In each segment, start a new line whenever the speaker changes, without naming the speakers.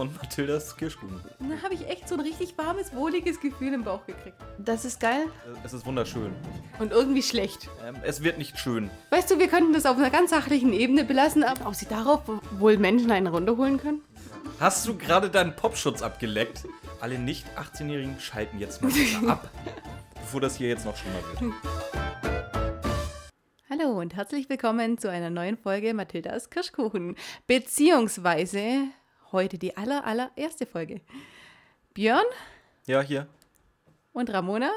von Mathildas Kirschkuchen.
Da habe ich echt so ein richtig warmes, wohliges Gefühl im Bauch gekriegt. Das ist geil
Äh, Es ist wunderschön.
und irgendwie schlecht.
Ähm, es wird nicht schön.
Weißt du, wir könnten das auf einer ganz sachlichen Ebene belassen, aber ob sie darauf wohl Menschen einen runterholen können?
Hast du gerade deinen Popschutz abgeleckt? Alle nicht 18-Jährigen schalten jetzt mal ab, bevor das hier jetzt noch schlimmer wird.
Hallo und herzlich willkommen zu einer neuen Folge Mathildas Kirschkuchen. Beziehungsweise heute die aller, allererste Folge. Björn
Ja, hier.
und Ramona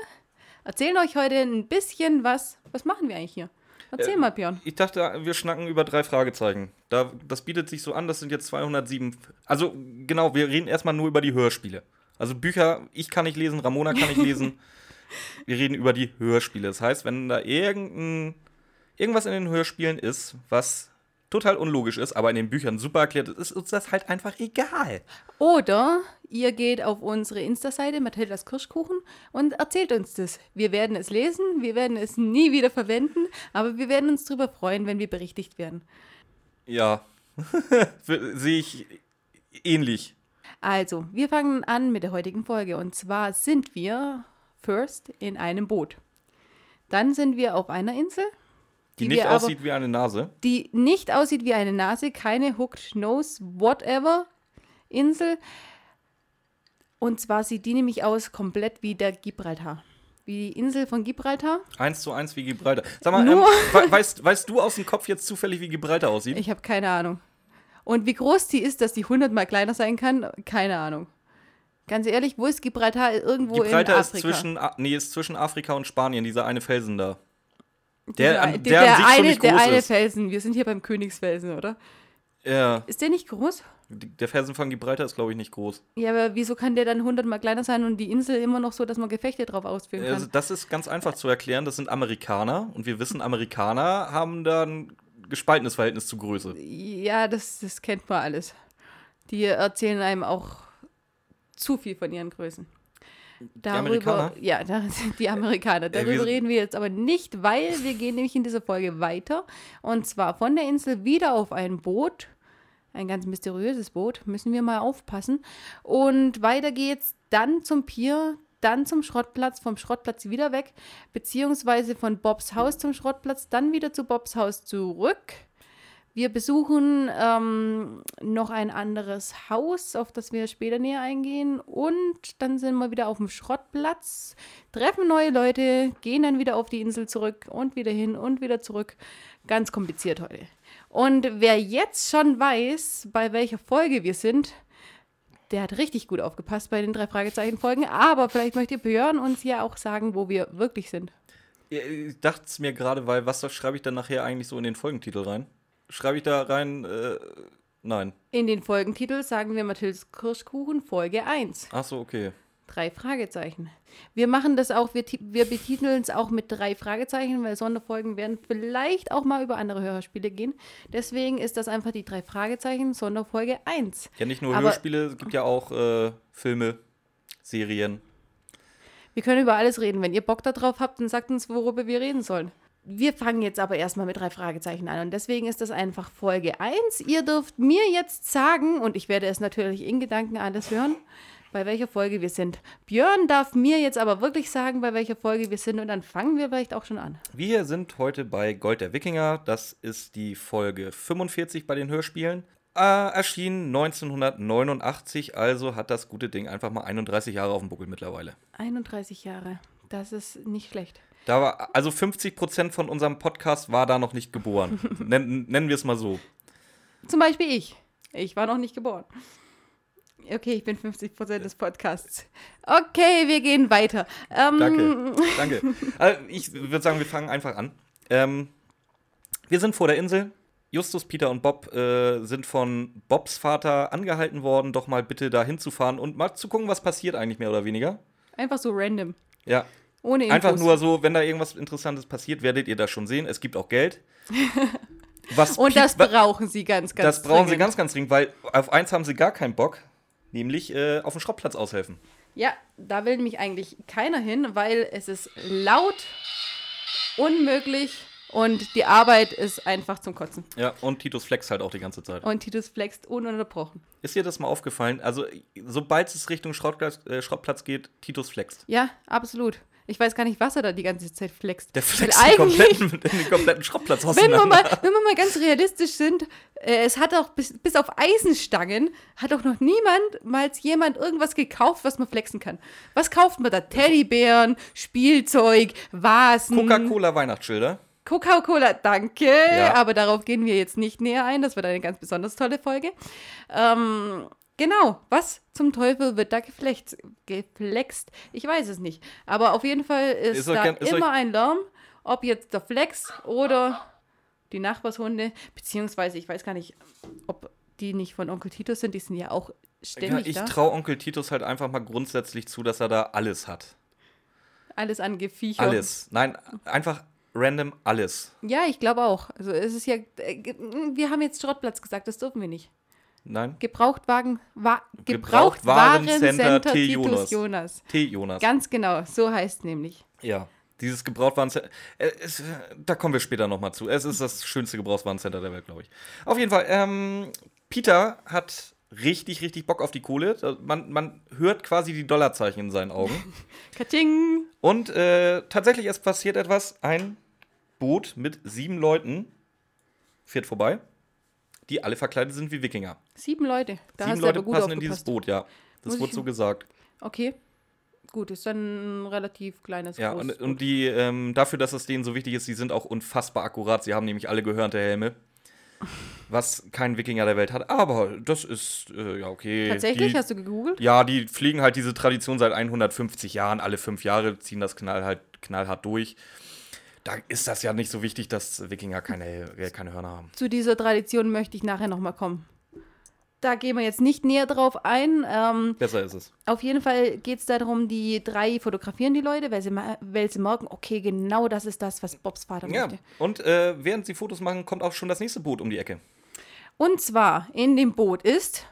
erzählen euch heute ein bisschen was. Was machen wir eigentlich hier? Erzähl
Äh,
mal, Björn.
Ich dachte, wir schnacken über drei Fragezeichen. Da, das bietet sich so an, das sind jetzt 207. Also, genau, wir reden erstmal nur über die Hörspiele. Also, Bücher, ich kann nicht lesen, Ramona kann nicht lesen. wir reden über die Hörspiele. Das heißt, wenn da irgendein, irgendwas in den Hörspielen ist, was total unlogisch ist, aber in den Büchern super erklärt ist, ist uns das halt einfach egal.
Oder ihr geht auf unsere Insta-Seite Mathildas Kirschkuchen und erzählt uns das. Wir werden es lesen, wir werden es nie wieder verwenden, aber wir werden uns darüber freuen, wenn wir berichtigt werden.
Ja, sehe ich ähnlich.
Also, wir fangen an mit der heutigen Folge. Und zwar sind wir first in einem Boot. Dann sind wir auf einer Insel,
Die,
Die
nicht
wir aber-
aussieht wie eine Nase.
die nicht aussieht wie eine Nase, keine Hooked Nose, whatever Insel. Und zwar sieht die nämlich aus komplett wie der Gibraltar. Wie die Insel von Gibraltar.
Eins zu eins wie Gibraltar. Sag mal, ähm, weißt, weißt du aus dem Kopf jetzt zufällig, wie Gibraltar aussieht?
Ich habe keine Ahnung. Und wie groß die ist, dass die hundertmal kleiner sein kann, keine Ahnung. Ganz ehrlich, wo ist Gibraltar? Irgendwo
Gibraltar
in
ist
Afrika.
zwischen, A- nee, ist zwischen Afrika und Spanien, dieser eine Felsen da.
Dieser
Der, der, sich schon
eine, der eine
ist.
Felsen. Wir sind hier beim Königsfelsen, oder?
Ja,
Ist der nicht groß?
der Felsen von Gibraltar ist, glaube ich, nicht groß.
Ja, aber wieso kann der dann hundertmal kleiner sein und die Insel immer noch so, dass man Gefechte drauf ausführen kann?
Also, das ist ganz einfach zu erklären. Das sind Amerikaner. Und wir wissen, Amerikaner haben da ein gespaltenes Verhältnis zu Größe.
Ja, das, das kennt man alles. Die erzählen einem auch zu viel von ihren Größen.
Amerikaner?
Ja, da, die Amerikaner. Darüber reden wir jetzt aber nicht, weil wir gehen nämlich in dieser Folge weiter. Und zwar von der Insel wieder auf ein Boot. Ein ganz mysteriöses Boot. Müssen wir mal aufpassen. Und weiter geht's dann zum Pier, dann zum Schrottplatz, vom Schrottplatz wieder weg, beziehungsweise von Bobs Haus zum Schrottplatz, dann wieder zu Bobs Haus zurück. Wir besuchen ähm, noch ein anderes Haus, auf das wir später näher eingehen. Und dann sind wir wieder auf dem Schrottplatz, treffen neue Leute, gehen dann wieder auf die Insel zurück und wieder hin und wieder zurück. Ganz kompliziert heute. Und wer jetzt schon weiß, bei welcher Folge wir sind, der hat richtig gut aufgepasst bei den drei Fragezeichen-Folgen. Aber vielleicht möchte Björn uns ja auch sagen, wo wir wirklich sind.
Ich dachte es mir gerade, weil was schreibe ich dann nachher eigentlich so in den Folgentitel rein? Schreibe ich da rein, äh, nein.
In den Folgentitel sagen wir Mathildes Kirschkuchen Folge 1.
Ach so, okay.
Drei Fragezeichen. Wir machen das auch, wir, wir betiteln es auch mit drei Fragezeichen, weil Sonderfolgen werden vielleicht auch mal über andere Hörspiele gehen. Deswegen ist das einfach die drei Fragezeichen Sonderfolge 1.
Ja, nicht nur
Aber-
Hörspiele, es gibt ja auch äh, Filme, Serien.
Wir können über alles reden. Wenn ihr Bock darauf habt, dann sagt uns, worüber wir reden sollen. Wir fangen jetzt aber erstmal mit drei Fragezeichen an und deswegen ist das einfach Folge 1. Ihr dürft mir jetzt sagen, und ich werde es natürlich in Gedanken alles hören, bei welcher Folge wir sind. Björn darf mir jetzt aber wirklich sagen, bei welcher Folge wir sind und dann fangen wir vielleicht auch schon an.
Wir sind heute bei Gold der Wikinger. Das ist die Folge 45 bei den Hörspielen. Äh, erschien 1989, also hat das gute Ding einfach mal 31 Jahre auf dem Buckel mittlerweile.
31 Jahre. Das ist nicht schlecht.
Da war, also 50 Prozent von unserem Podcast war da noch nicht geboren. Nen, nennen wir es mal so.
Zum Beispiel ich. Ich war noch nicht geboren. Okay, ich bin 50% des Podcasts. Okay, wir gehen weiter. Ähm,
Danke. Danke. Also ich würde sagen, wir fangen einfach an. Ähm, wir sind vor der Insel. Justus, Peter und Bob äh, sind von Bobs Vater angehalten worden, doch mal bitte da hinzufahren und mal zu gucken, was passiert eigentlich mehr oder weniger.
Einfach so random.
Ja,
Ohne Infos.
einfach nur so, wenn da irgendwas Interessantes passiert, werdet ihr das schon sehen. Es gibt auch Geld. Was
Und das brauchen sie ganz, ganz
das brauchen sie
dringend.
ganz, ganz dringend, weil auf eins haben sie gar keinen Bock, nämlich äh, auf dem Schrottplatz aushelfen.
Ja, da will nämlich eigentlich keiner hin, weil es ist laut, unmöglich Und die Arbeit ist einfach zum Kotzen.
Ja, und Titus flext halt auch die ganze Zeit.
Und Titus flext ununterbrochen.
Ist dir das mal aufgefallen? Also, sobald es Richtung Schrottplatz, äh, Schrottplatz geht, Titus flext.
Ja, absolut. Ich weiß gar nicht, was er da die ganze Zeit flext.
Der flext den kompletten, den kompletten Schrottplatz
wenn wir, mal, wenn wir mal ganz realistisch sind, äh, es hat auch bis, bis auf Eisenstangen, hat auch noch niemand mal jemand irgendwas gekauft, was man flexen kann. Was kauft man da? Teddybären, Spielzeug, Vasen.
Coca-Cola Weihnachtsschilder.
Coca-Cola, danke.
Ja.
Aber darauf gehen wir jetzt nicht näher ein. Das wird eine ganz besonders tolle Folge. Ähm, genau, was zum Teufel wird da geflext, geflext? Ich weiß es nicht. Aber auf jeden Fall ist,
Ist
da
gern- ist
immer ein Lärm, ob jetzt der Flex oder die Nachbarshunde, beziehungsweise ich weiß gar nicht, ob die nicht von Onkel Titus sind. Die sind ja auch
Ja,
ständig
ich
da.
traue Onkel Titus halt einfach mal grundsätzlich zu, dass er da alles hat.
Alles an Geviecher.
Alles. Nein, einfach random alles.
Ja, ich glaube auch. Also es ist ja, äh, wir haben jetzt Schrottplatz gesagt, das dürfen wir nicht.
Nein?
Gebrauchtwagen, wa
Gebrauchtwarencenter T. Jonas.
Jonas.
T. Jonas.
Ganz genau, so heißt es nämlich.
Ja. Dieses Gebrauchtwarencenter. Äh, es, da kommen wir später nochmal zu. Es ist das schönste Gebrauchtwarencenter der Welt, glaube ich. Auf jeden Fall, ähm, Peter hat richtig, richtig Bock auf die Kohle. Man, man hört quasi die Dollarzeichen in seinen Augen.
Katsching!
Und äh, tatsächlich, es passiert etwas. Ein Boot mit sieben Leuten fährt vorbei, die alle verkleidet sind wie Wikinger.
Sieben Leute. Da
sieben Leute passen in dieses. Boot, ja. Das
Muss
wurde so gesagt.
Okay. Gut, ist dann ein relativ kleines
Ja, und, und die, ähm, dafür, dass es denen so wichtig ist, die sind auch unfassbar akkurat. Sie haben nämlich alle gehörnte Helme. Was kein Wikinger der Welt hat. Aber das ist, äh, ja, okay.
Tatsächlich?
Die,
Hast du gegoogelt?
ja, die fliegen halt diese Tradition seit 150 Jahren. Alle fünf Jahre ziehen das knall halt, knallhart durch. Da ist das ja nicht so wichtig, dass Wikinger keine, keine Hörner haben.
Zu dieser Tradition möchte ich nachher nochmal kommen. Da gehen wir jetzt nicht näher drauf ein. Ähm,
Besser ist es.
Auf jeden Fall geht es darum, die drei fotografieren die Leute, weil sie, weil sie merken, okay, genau das ist das, was Bobs Vater
Ja,
möchte.
und äh, während sie Fotos machen, kommt auch schon das nächste Boot um die Ecke.
Und zwar in dem Boot ist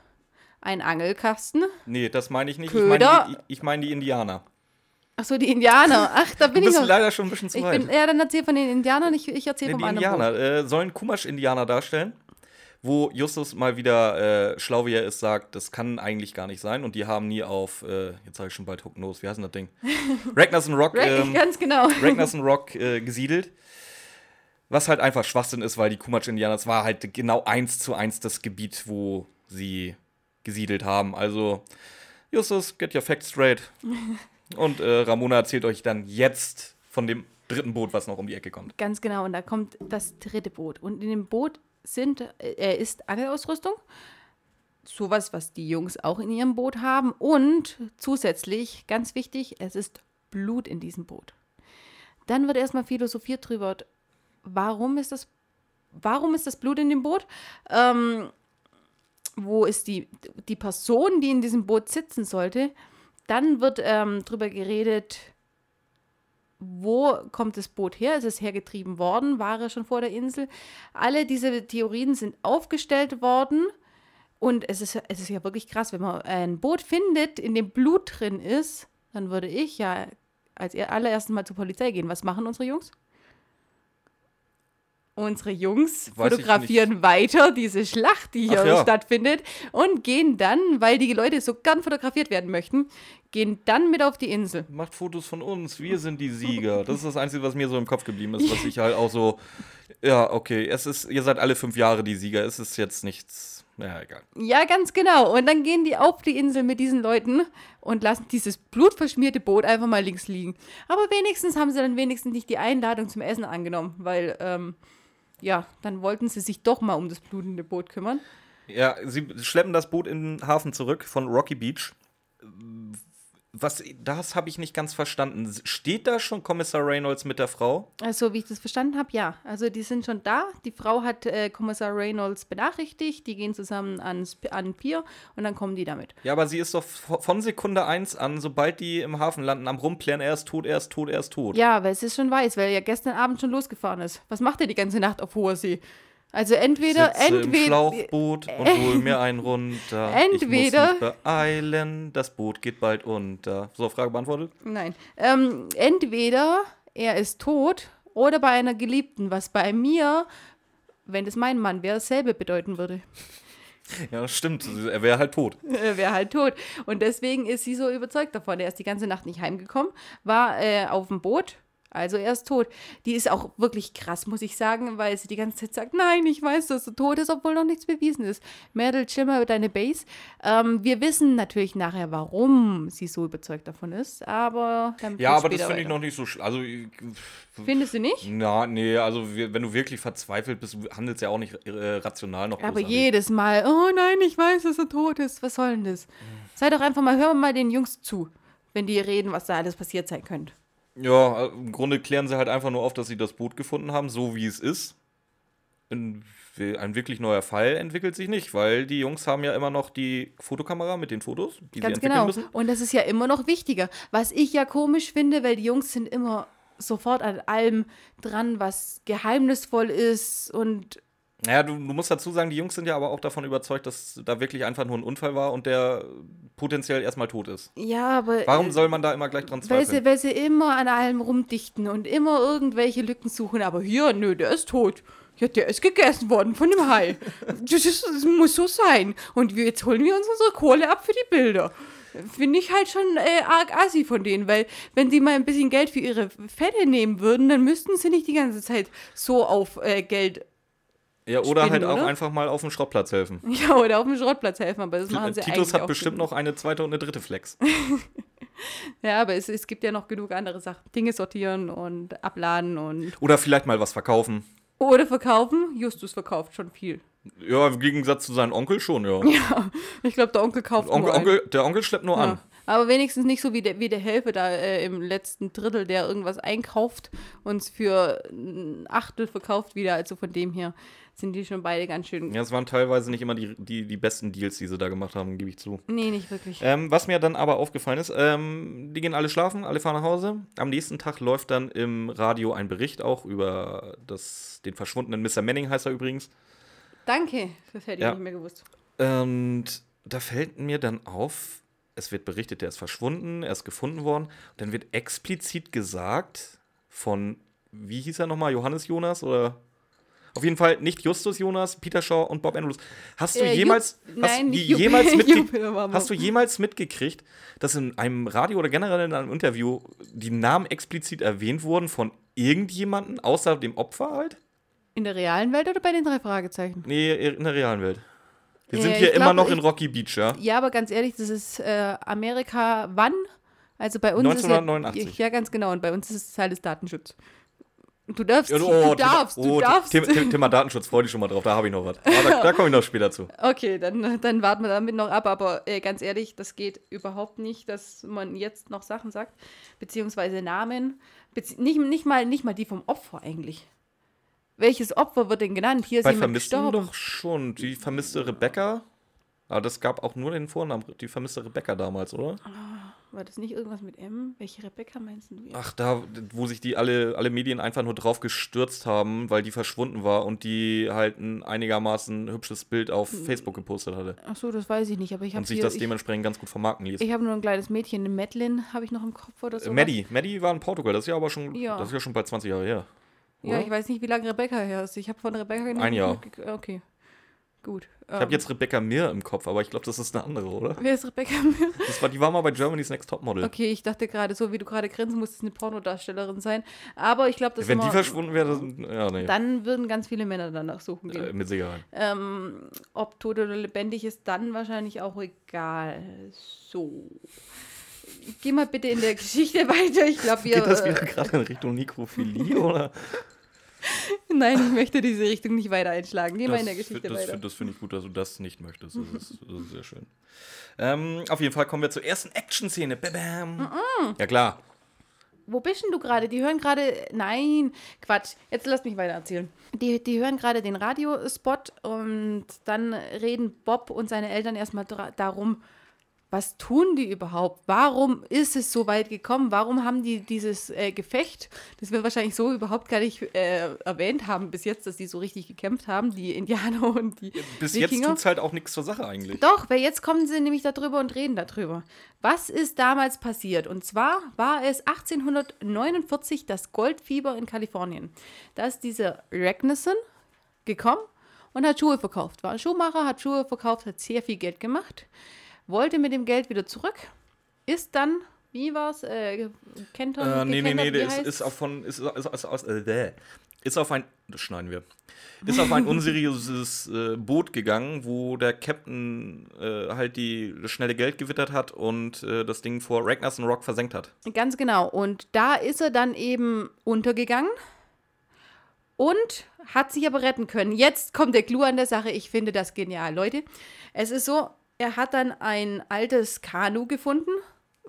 ein Angelkasten.
Nee, das meine ich nicht. Ich
Köder.
meine die, ich mein die Indianer.
Achso, die Indianer. Ach, da
Du
bin ich
bist
noch.
leider schon ein bisschen zu
Ich
weit.
bin, ja, dann erzähl von den Indianern, ich, ich erzähle
Nee,
vom
die
anderen.
Indianer äh, sollen Kumasch-Indianer darstellen, wo Justus mal wieder äh, schlau wie er ist sagt, das kann eigentlich gar nicht sein und die haben nie auf, äh, jetzt sage ich schon bald Hook Nose, wie heißt denn das Ding? Ragnarsson Rock, ähm,
Ganz genau.
Ragnarsson Rock äh, gesiedelt. Was halt einfach Schwachsinn ist, weil die Kumasch-Indianer, das war halt genau eins zu eins das Gebiet, wo sie gesiedelt haben. Also, Justus, get your facts straight. Und äh, Ramona erzählt euch dann jetzt von dem dritten Boot, was noch um die Ecke kommt.
Ganz genau. Und da kommt das dritte Boot. Und in dem Boot sind, äh, ist Angelausrüstung. Sowas, was die Jungs auch in ihrem Boot haben. Und zusätzlich, ganz wichtig, es ist Blut in diesem Boot. Dann wird erstmal philosophiert drüber, warum ist das, warum ist das Blut in dem Boot? Ähm, wo ist die, die Person, die in diesem Boot sitzen sollte? Dann wird ähm, drüber geredet, wo kommt das Boot her? Ist es hergetrieben worden? War es schon vor der Insel? Alle diese Theorien sind aufgestellt worden. Und es ist, es ist ja wirklich krass, wenn man ein Boot findet, in dem Blut drin ist, dann würde ich ja als er- allererstes mal zur Polizei gehen. Was machen unsere Jungs? Unsere Jungs
Weiß
fotografieren weiter diese Schlacht, die hier
ja.
stattfindet, und gehen dann, weil die Leute so gern fotografiert werden möchten, gehen dann mit auf die Insel.
Macht Fotos von uns, wir sind die Sieger. Das ist das Einzige, was mir so im Kopf geblieben ist, was ich halt auch so. Ja, okay, es ist, ihr seid alle fünf Jahre die Sieger, es ist jetzt nichts. Ja, egal.
Ja, ganz genau. Und dann gehen die auf die Insel mit diesen Leuten und lassen dieses blutverschmierte Boot einfach mal links liegen. Aber wenigstens haben sie dann wenigstens nicht die Einladung zum Essen angenommen, weil, ähm, ja, dann wollten sie sich doch mal um das blutende Boot kümmern.
Ja, sie schleppen das Boot in den Hafen zurück von Rocky Beach. Was, das habe ich nicht ganz verstanden. Steht da schon Kommissar Reynolds mit der Frau?
Also, wie ich das verstanden habe, ja. Also, die sind schon da. Die Frau hat äh, Kommissar Reynolds benachrichtigt. Die gehen zusammen ans, an Pier und dann kommen die damit.
Ja, aber sie ist doch von Sekunde eins an, sobald die im Hafen landen, am Rumplären, er ist tot, er ist tot, er ist tot.
Ja, weil es ist schon weiß, weil er ja gestern Abend schon losgefahren ist. Was macht er die ganze Nacht auf hoher See? Also entweder,
Sitze im
entweder,
Schlauchboot und hol mir einen runter.
Entweder-
Ich muss mich beeilen, das Boot geht bald unter. So, Frage beantwortet?
Nein. Ähm, entweder er ist tot oder bei einer Geliebten, was bei mir, wenn es mein Mann wäre, dasselbe bedeuten würde.
Ja, stimmt. Er wäre halt tot.
Er wäre halt tot. Und deswegen ist sie so überzeugt davon. Er ist die ganze Nacht nicht heimgekommen, war äh, auf dem Boot also er ist tot. Die ist auch wirklich krass, muss ich sagen, weil sie die ganze Zeit sagt, nein, ich weiß, dass du tot ist, obwohl noch nichts bewiesen ist. Merdel, chill mal deine Base. Ähm, wir wissen natürlich nachher, warum sie so überzeugt davon ist, aber...
Ja, aber das finde ich noch nicht so... Also,
Findest du nicht?
Na, nee, also wenn du wirklich verzweifelt bist, handelst ja auch nicht äh, rational noch.
Aber jedes Mal, oh nein, ich weiß, dass er tot ist. Was soll denn das? Mhm. Sei doch einfach mal, hör mal den Jungs zu, wenn die reden, was da alles passiert sein könnte.
Ja, im Grunde klären sie halt einfach nur auf, dass sie das Boot gefunden haben, so wie es ist. ein wirklich neuer Fall entwickelt sich nicht, weil die Jungs haben ja immer noch die Fotokamera mit den Fotos, die
Ganz
sie entwickeln
genau.
müssen.
Und das ist ja immer noch wichtiger. Was ich ja komisch finde, weil die Jungs sind immer sofort an allem dran, was geheimnisvoll ist und
naja, du, du, musst dazu sagen, die Jungs sind ja aber auch davon überzeugt, dass da wirklich einfach nur ein Unfall war und der potenziell erstmal tot ist.
Ja, aber.
Warum soll man da immer gleich dran
zweifeln? Weil sie, weil sie immer an allem rumdichten und immer irgendwelche Lücken suchen. Aber hier, nö, der ist tot. Ja, der ist gegessen worden von dem Hai. das, ist, das muss so sein. Und jetzt holen wir uns unsere Kohle ab für die Bilder. Finde ich halt schon äh, arg assi von denen, weil wenn sie mal ein bisschen Geld für ihre Fälle nehmen würden, dann müssten sie nicht die ganze Zeit so auf äh, Geld
ja, oder Spinnen, halt auch oder? einfach mal auf dem Schrottplatz helfen.
Ja, oder auf dem Schrottplatz helfen, aber das machen sie
Titus eigentlich hat bestimmt noch eine zweite und eine dritte Flex.
ja, aber es, es gibt ja noch genug andere Sachen. Dinge sortieren und abladen und.
Oder vielleicht mal was verkaufen.
Oder verkaufen. Justus verkauft schon viel.
Ja, im Gegensatz zu seinem Onkel schon, ja.
Ja, ich glaube, der Onkel kauft
Onkel, nur Onkel, Der Onkel schleppt nur ja. an.
Aber wenigstens nicht so wie der, wie der Helfer da äh, im letzten Drittel, der irgendwas einkauft und es für ein Achtel verkauft wieder. Also von dem her sind die schon beide ganz schön.
Ja, es waren teilweise nicht immer die, die, die besten Deals, die sie da gemacht haben, gebe ich zu.
Nee, nicht wirklich.
Ähm, was mir dann aber aufgefallen ist, ähm, die gehen alle schlafen, alle fahren nach Hause. Am nächsten Tag läuft dann im Radio ein Bericht auch über das, den verschwundenen Mr. Manning, heißt er übrigens.
Danke, das hätte ich ja. nicht mehr gewusst.
Und da fällt mir dann auf, es wird berichtet, er ist verschwunden, er ist gefunden worden. Und dann wird explizit gesagt von, wie hieß er nochmal, Johannes Jonas oder auf jeden Fall nicht Justus Jonas, Peter Shaw und Bob Andrews. Hast du, äh, jemals, Jupp, hast, nein, jemals hast du jemals mitgekriegt, dass in einem Radio oder generell in einem Interview die Namen explizit erwähnt wurden von irgendjemandem außer dem Opfer halt?
In der realen Welt oder bei den drei Fragezeichen?
Nee, in der realen Welt. Wir äh, sind hier immer noch in Rocky Beach, ja?
Ja, aber ganz ehrlich, das ist äh, Amerika wann? Also bei uns
1989.
ist ja, ja, ganz genau. Und bei uns ist es Teil des Datenschutzes. Du darfst, oh, du darfst,
oh,
du darfst.
Thema, Datenschutz, freue dich schon mal drauf, da habe ich noch was. Aber da, da komme ich noch später zu.
Okay, dann, dann warten wir damit noch ab, aber äh, ganz ehrlich, das geht überhaupt nicht, dass man jetzt noch Sachen sagt, beziehungsweise Namen, bezieh nicht, nicht, mal, nicht mal die vom Opfer eigentlich. Welches Opfer wird denn genannt? Hier ist
Bei jemand gestorben. doch schon. Die vermisste Rebecca. Aber das gab auch nur den Vornamen, die vermisste Rebecca damals, oder?
Oh. War das nicht irgendwas mit M? Welche Rebecca meinst du jetzt?
Ach, da, wo sich die alle, alle Medien einfach nur drauf gestürzt haben, weil die verschwunden war und die halt ein einigermaßen hübsches Bild auf hm. Facebook gepostet hatte.
Ach so, das weiß ich nicht, aber ich habe
Und sich hier, das dementsprechend ganz gut vermarkten ließ.
Ich habe nur ein kleines Mädchen, eine Madeline, habe ich noch im Kopf oder so.
Äh, Maddie, Maddie war in Portugal, das ist ja aber schon, ja. das ist ja schon bald 20 Jahre her.
Oder? Ja, ich weiß nicht, wie lange Rebecca her ist. Ich habe von Rebecca
Ein Jahr.
Okay. Gut.
Ich habe ähm, jetzt Rebecca Mir im Kopf, aber ich glaube, das ist eine andere, oder?
Wer ist Rebecca Mir?
Das war, die war mal bei Germany's Next Topmodel.
Okay, ich dachte gerade, so wie du gerade grinsen, muss es eine Pornodarstellerin sein. Aber ich glaube, das
Wenn die verschwunden wäre, ja, nee.
Dann würden ganz viele Männer danach suchen
gehen. Äh, mit Sicherheit.
Ähm, ob tot oder lebendig ist, dann wahrscheinlich auch egal. So. Geh mal bitte in der Geschichte weiter. Ich glaube, wir.
Geht das wieder gerade in Richtung Nekrophilie, oder?
Nein, ich möchte diese Richtung nicht weiter einschlagen. Geh mal in der Geschichte
das,
weiter.
Das finde ich gut, dass du das nicht möchtest. Das ist, das ist sehr schön. Ähm, auf jeden Fall kommen wir zur ersten Action-Szene. Mm -mm. Ja, klar.
Wo bist denn du gerade? Die hören gerade. Nein, Quatsch. Jetzt lass mich weiter erzählen. Die, die hören gerade den Radiospot und dann reden Bob und seine Eltern erstmal darum, was tun die überhaupt? Warum ist es so weit gekommen? Warum haben die dieses äh, Gefecht, das wir wahrscheinlich so überhaupt gar nicht äh, erwähnt haben bis jetzt, dass die so richtig gekämpft haben, die Indianer und die
Bis
Wikinger?
jetzt tut es halt auch nichts zur Sache eigentlich.
Doch, weil jetzt kommen sie nämlich darüber und reden darüber. Was ist damals passiert? Und zwar war es 1849 das Goldfieber in Kalifornien. Da ist dieser Ragnarsson gekommen und hat Schuhe verkauft. War ein Schuhmacher, hat Schuhe verkauft, hat sehr viel Geld gemacht, wollte mit dem Geld wieder zurück, ist dann, wie war's, äh, Kenton?
Äh, nee, nee, nee, das
heißt's?
ist auf von ist, ist, ist, ist, äh, ist auf ein das schneiden wir. Ist auf ein unseriöses äh, Boot gegangen, wo der Captain äh, halt die das schnelle Geld gewittert hat und äh, das Ding vor Ragnarsson Rock versenkt hat.
Ganz genau. Und da ist er dann eben untergegangen und hat sich aber retten können. Jetzt kommt der Clou an der Sache. Ich finde das genial, Leute. Es ist so, er hat dann ein altes Kanu gefunden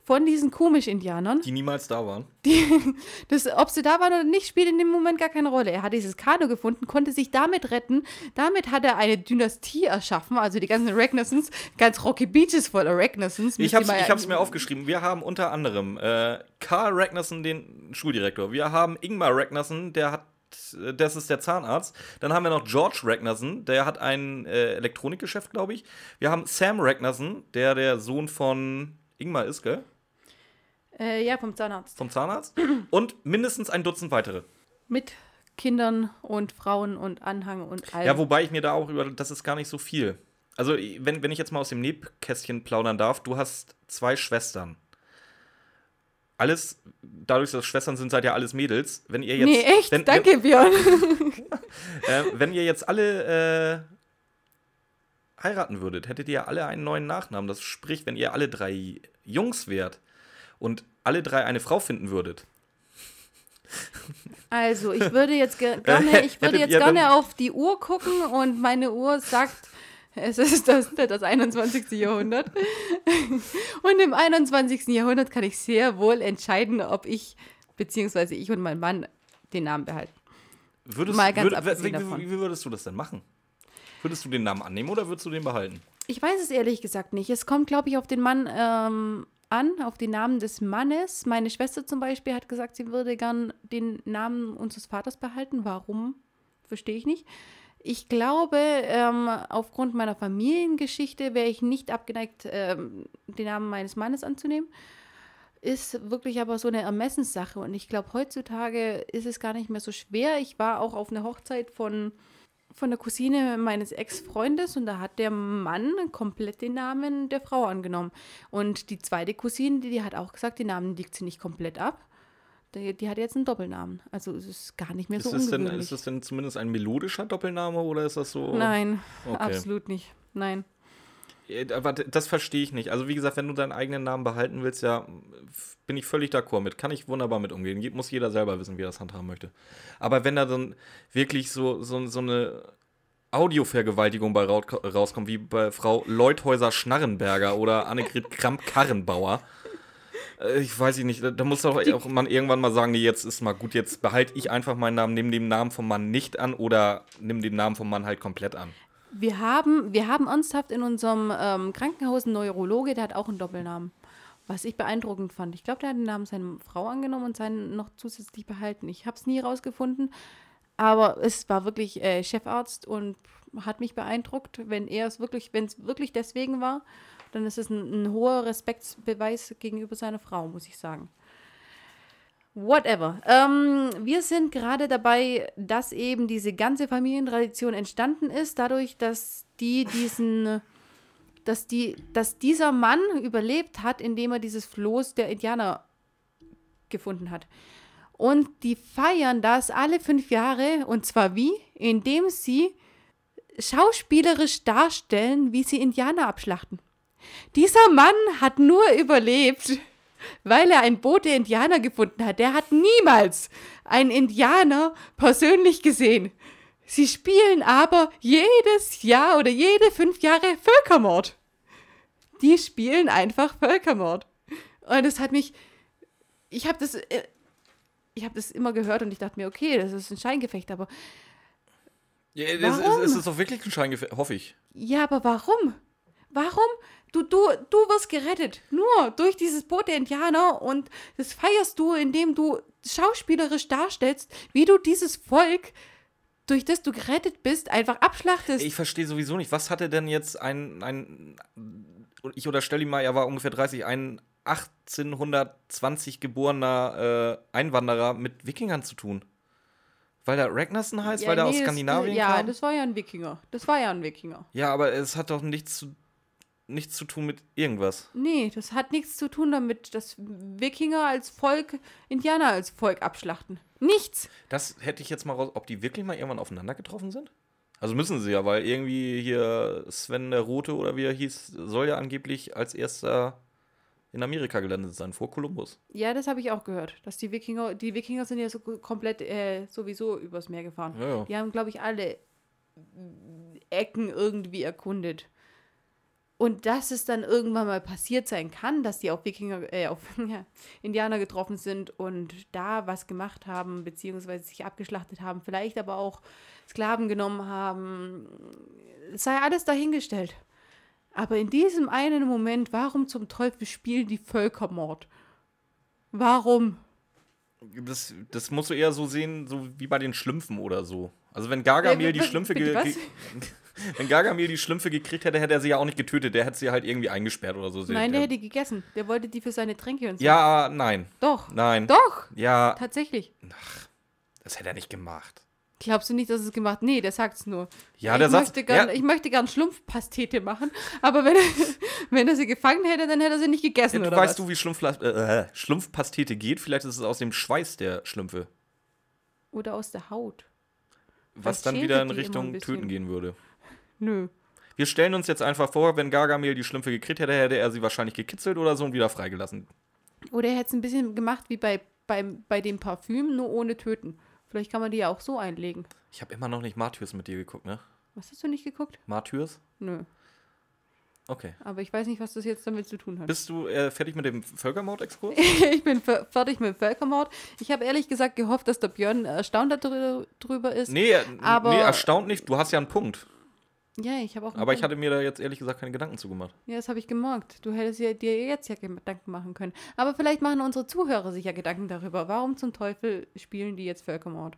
von diesen Komisch-Indianern.
Die niemals da waren.
Das, ob sie da waren oder nicht, spielt in dem Moment gar keine Rolle. Er hat dieses Kanu gefunden, konnte sich damit retten. Damit hat er eine Dynastie erschaffen, also die ganzen Ragnarsons, ganz Rocky Beaches voller Ragnarsons.
Ich hab's, ich hab's mir aufgeschrieben. Wir haben unter anderem äh, Karl Ragnarsson, den Schuldirektor. Wir haben Ingmar Ragnarsson, der hat, das ist der Zahnarzt. Dann haben wir noch George Ragnarsson, der hat ein äh, Elektronikgeschäft, glaube ich. Wir haben Sam Ragnarsson, der der Sohn von Ingmar ist, gell?
Äh, ja, vom Zahnarzt.
Vom Zahnarzt. Und mindestens ein Dutzend weitere.
Mit Kindern und Frauen und Anhang und allem.
Ja, wobei ich mir da auch über, das ist gar nicht so viel. Also, wenn, wenn ich jetzt mal aus dem Nebkästchen plaudern darf, du hast zwei Schwestern. Alles, dadurch, dass Schwestern sind, seid ihr alles Mädels. Wenn ihr jetzt.
nee, echt?
wenn,
Danke, Björn.
Wenn, äh, wenn ihr jetzt alle äh, heiraten würdet, hättet ihr alle einen neuen Nachnamen. Das sprich, wenn ihr alle drei Jungs wärt und alle drei eine Frau finden würdet.
Also, ich würde jetzt ge gerne, ich würde jetzt
ihr
gerne auf die Uhr gucken und meine Uhr sagt, es ist das, das 21. Jahrhundert. Und im 21. Jahrhundert kann ich sehr wohl entscheiden, ob ich, beziehungsweise ich und mein Mann, den Namen behalten.
Würdest,
Mal ganz
würd, wie,
davon.
wie, wie würdest du das denn machen? Würdest du den Namen annehmen oder würdest du den behalten?
Ich weiß es ehrlich gesagt nicht. Es kommt, glaube ich, auf den Mann ähm, an, auf den Namen des Mannes. Meine Schwester zum Beispiel hat gesagt, sie würde gern den Namen unseres Vaters behalten. Warum? Verstehe ich nicht. Ich glaube, ähm, aufgrund meiner Familiengeschichte wäre ich nicht abgeneigt, ähm, den Namen meines Mannes anzunehmen. Ist wirklich aber so eine Ermessenssache. Und ich glaube, heutzutage ist es gar nicht mehr so schwer. Ich war auch auf einer Hochzeit von von der Cousine meines Ex-Freundes und da hat der Mann komplett den Namen der Frau angenommen. Und die zweite Cousine, die, die hat auch gesagt, den Namen liegt sie nicht komplett ab. Die, die hat jetzt einen Doppelnamen. Also es ist gar nicht mehr so
Ist das, denn,
ungewöhnlich.
ist das denn zumindest ein melodischer Doppelname oder ist das so?
Nein,
Okay.
absolut nicht. Nein.
Aber das verstehe ich nicht. Also wie gesagt, wenn du deinen eigenen Namen behalten willst, ja, bin ich völlig d'accord mit. Kann ich wunderbar mit umgehen. Muss jeder selber wissen, wie er das handhaben möchte. Aber wenn da dann wirklich so, so, so eine Audiovergewaltigung bei rauskommt, wie bei Frau Leuthäuser-Schnarrenberger oder Annegret Kramp-Karrenbauer, ich weiß ich nicht, da- muss doch auch man irgendwann mal sagen, nee, jetzt ist mal gut, jetzt behalte ich einfach meinen Namen, nimm den Namen vom Mann nicht an oder nimm den Namen vom Mann halt komplett an.
Wir haben, wir haben ernsthaft in unserem ähm, Krankenhaus einen Neurologe, der hat auch einen Doppelnamen. Was ich beeindruckend fand. Ich glaube, der hat den Namen seiner Frau angenommen und seinen noch zusätzlich behalten. Ich habe es nie rausgefunden, aber es war wirklich äh, Chefarzt und hat mich beeindruckt. Wenn er es wirklich, wenn es wirklich deswegen war, dann ist es ein, ein hoher Respektsbeweis gegenüber seiner Frau, muss ich sagen. Whatever. Ähm, wir sind gerade dabei, dass eben diese ganze Familientradition entstanden ist, dadurch, dass die diesen, dass die, dass dieser Mann überlebt hat, indem er dieses Floß der Indianer gefunden hat. Und die feiern das alle fünf Jahre, und zwar wie? Indem sie schauspielerisch darstellen, wie sie Indianer abschlachten. Dieser Mann hat nur überlebt, weil er ein Boot der Indianer gefunden hat. Der hat niemals einen Indianer persönlich gesehen. Sie spielen aber jedes Jahr oder jede fünf Jahre Völkermord. Die spielen einfach Völkermord. Und das hat mich. Ich habe das. äh, Ich habe das immer gehört und ich dachte mir, okay, das ist ein Scheingefecht, aber.
Ja, es,
Warum?
es ist doch wirklich ein Scheingefecht, hoffe ich.
Ja, aber warum? Warum? Du, du, du wirst gerettet. Nur durch dieses Boot der Indianer und das feierst du, indem du schauspielerisch darstellst, wie du dieses Volk, durch das du gerettet bist, einfach abschlachtest.
Ich verstehe sowieso nicht, was hatte denn jetzt ein, ein ich unterstelle ihm mal, er war ungefähr 30, ein 1820 geborener äh, Einwanderer mit Wikingern zu tun? Weil der Ragnarsson heißt,
Ja,
weil der aus
nee, das-
Skandinavien
Ja,
kam?
das war ja ein Wikinger. Das war ja ein Wikinger.
ja, aber es hat doch nichts zu, nichts zu tun mit irgendwas.
Nee, das hat nichts zu tun damit, dass Wikinger als Volk Indianer als Volk abschlachten. Nichts.
Das hätte ich jetzt mal raus, ob die wirklich mal irgendwann aufeinander getroffen sind? Also müssen sie ja, weil irgendwie hier Sven der Rote oder wie er hieß, soll ja angeblich als erster in Amerika gelandet sein, vor Kolumbus.
Ja, das habe ich auch gehört, dass die Wikinger, die Wikinger sind ja so komplett äh, sowieso übers Meer gefahren.
Ja, ja.
Die haben, glaube ich, alle Ecken irgendwie erkundet. Und dass es dann irgendwann mal passiert sein kann, dass die auf Wikinger, äh, auf ja, Indianer getroffen sind und da was gemacht haben, beziehungsweise sich abgeschlachtet haben, vielleicht aber auch Sklaven genommen haben, es sei alles dahingestellt. Aber in diesem einen Moment, warum zum Teufel spielen die Völkermord? Warum?
Das, das musst du eher so sehen, so wie bei den Schlümpfen oder so. Also wenn Gargamel
Äh,
die Schlümpfe ge wenn Gargamel die Schlümpfe gekriegt hätte, hätte er sie ja auch nicht getötet, der hätte sie halt irgendwie eingesperrt oder so.
Nein, der hätte die gegessen. Der wollte die für seine Tränke und so.
Ja, nein.
Doch.
Nein.
Doch.
Ja,
Tatsächlich.
das hätte er nicht gemacht.
Glaubst du nicht, dass es gemacht Nee, der sagt es nur.
Ja,
ich
der sagt-
möchte gern,
ja.
Ich möchte gern Schlumpfpastete machen, aber wenn er, wenn er sie gefangen hätte, dann hätte er sie nicht gegessen,
Du
oder
weißt
was?
du, wie Schlumpfla äh, Schlumpfpastete geht? Vielleicht ist es aus dem Schweiß der Schlümpfe.
Oder aus der Haut.
Was
Vielleicht
dann wieder in Richtung. Töten gehen würde.
Nö.
Wir stellen uns jetzt einfach vor, wenn Gargamel die Schlümpfe gekriegt hätte, hätte er sie wahrscheinlich gekitzelt oder so und wieder freigelassen.
Oder er hätte es ein bisschen gemacht wie bei, beim, bei dem Parfüm, nur ohne Töten. Vielleicht kann man die ja auch so einlegen.
Ich habe immer noch nicht Martyrs mit dir geguckt, ne?
Was hast du nicht geguckt?
Martyrs?
Nö.
Okay.
Aber ich weiß nicht, was das jetzt damit zu tun hat.
Bist du äh, fertig mit dem Völkermord-Exkurs?
ich bin fer- fertig mit dem Völkermord. Ich habe ehrlich gesagt gehofft, dass der Björn erstaunt darüber ist.
Nee, äh,
Aber-
nee, erstaunt nicht. Du hast ja einen Punkt.
Ja, ich habe auch.
Aber ich hatte mir da jetzt ehrlich gesagt keine Gedanken zugemacht.
Ja, das habe ich gemerkt. Du hättest ja, dir jetzt ja Gedanken machen können. Aber vielleicht machen unsere Zuhörer sich ja Gedanken darüber. Warum zum Teufel spielen die jetzt Völkermord?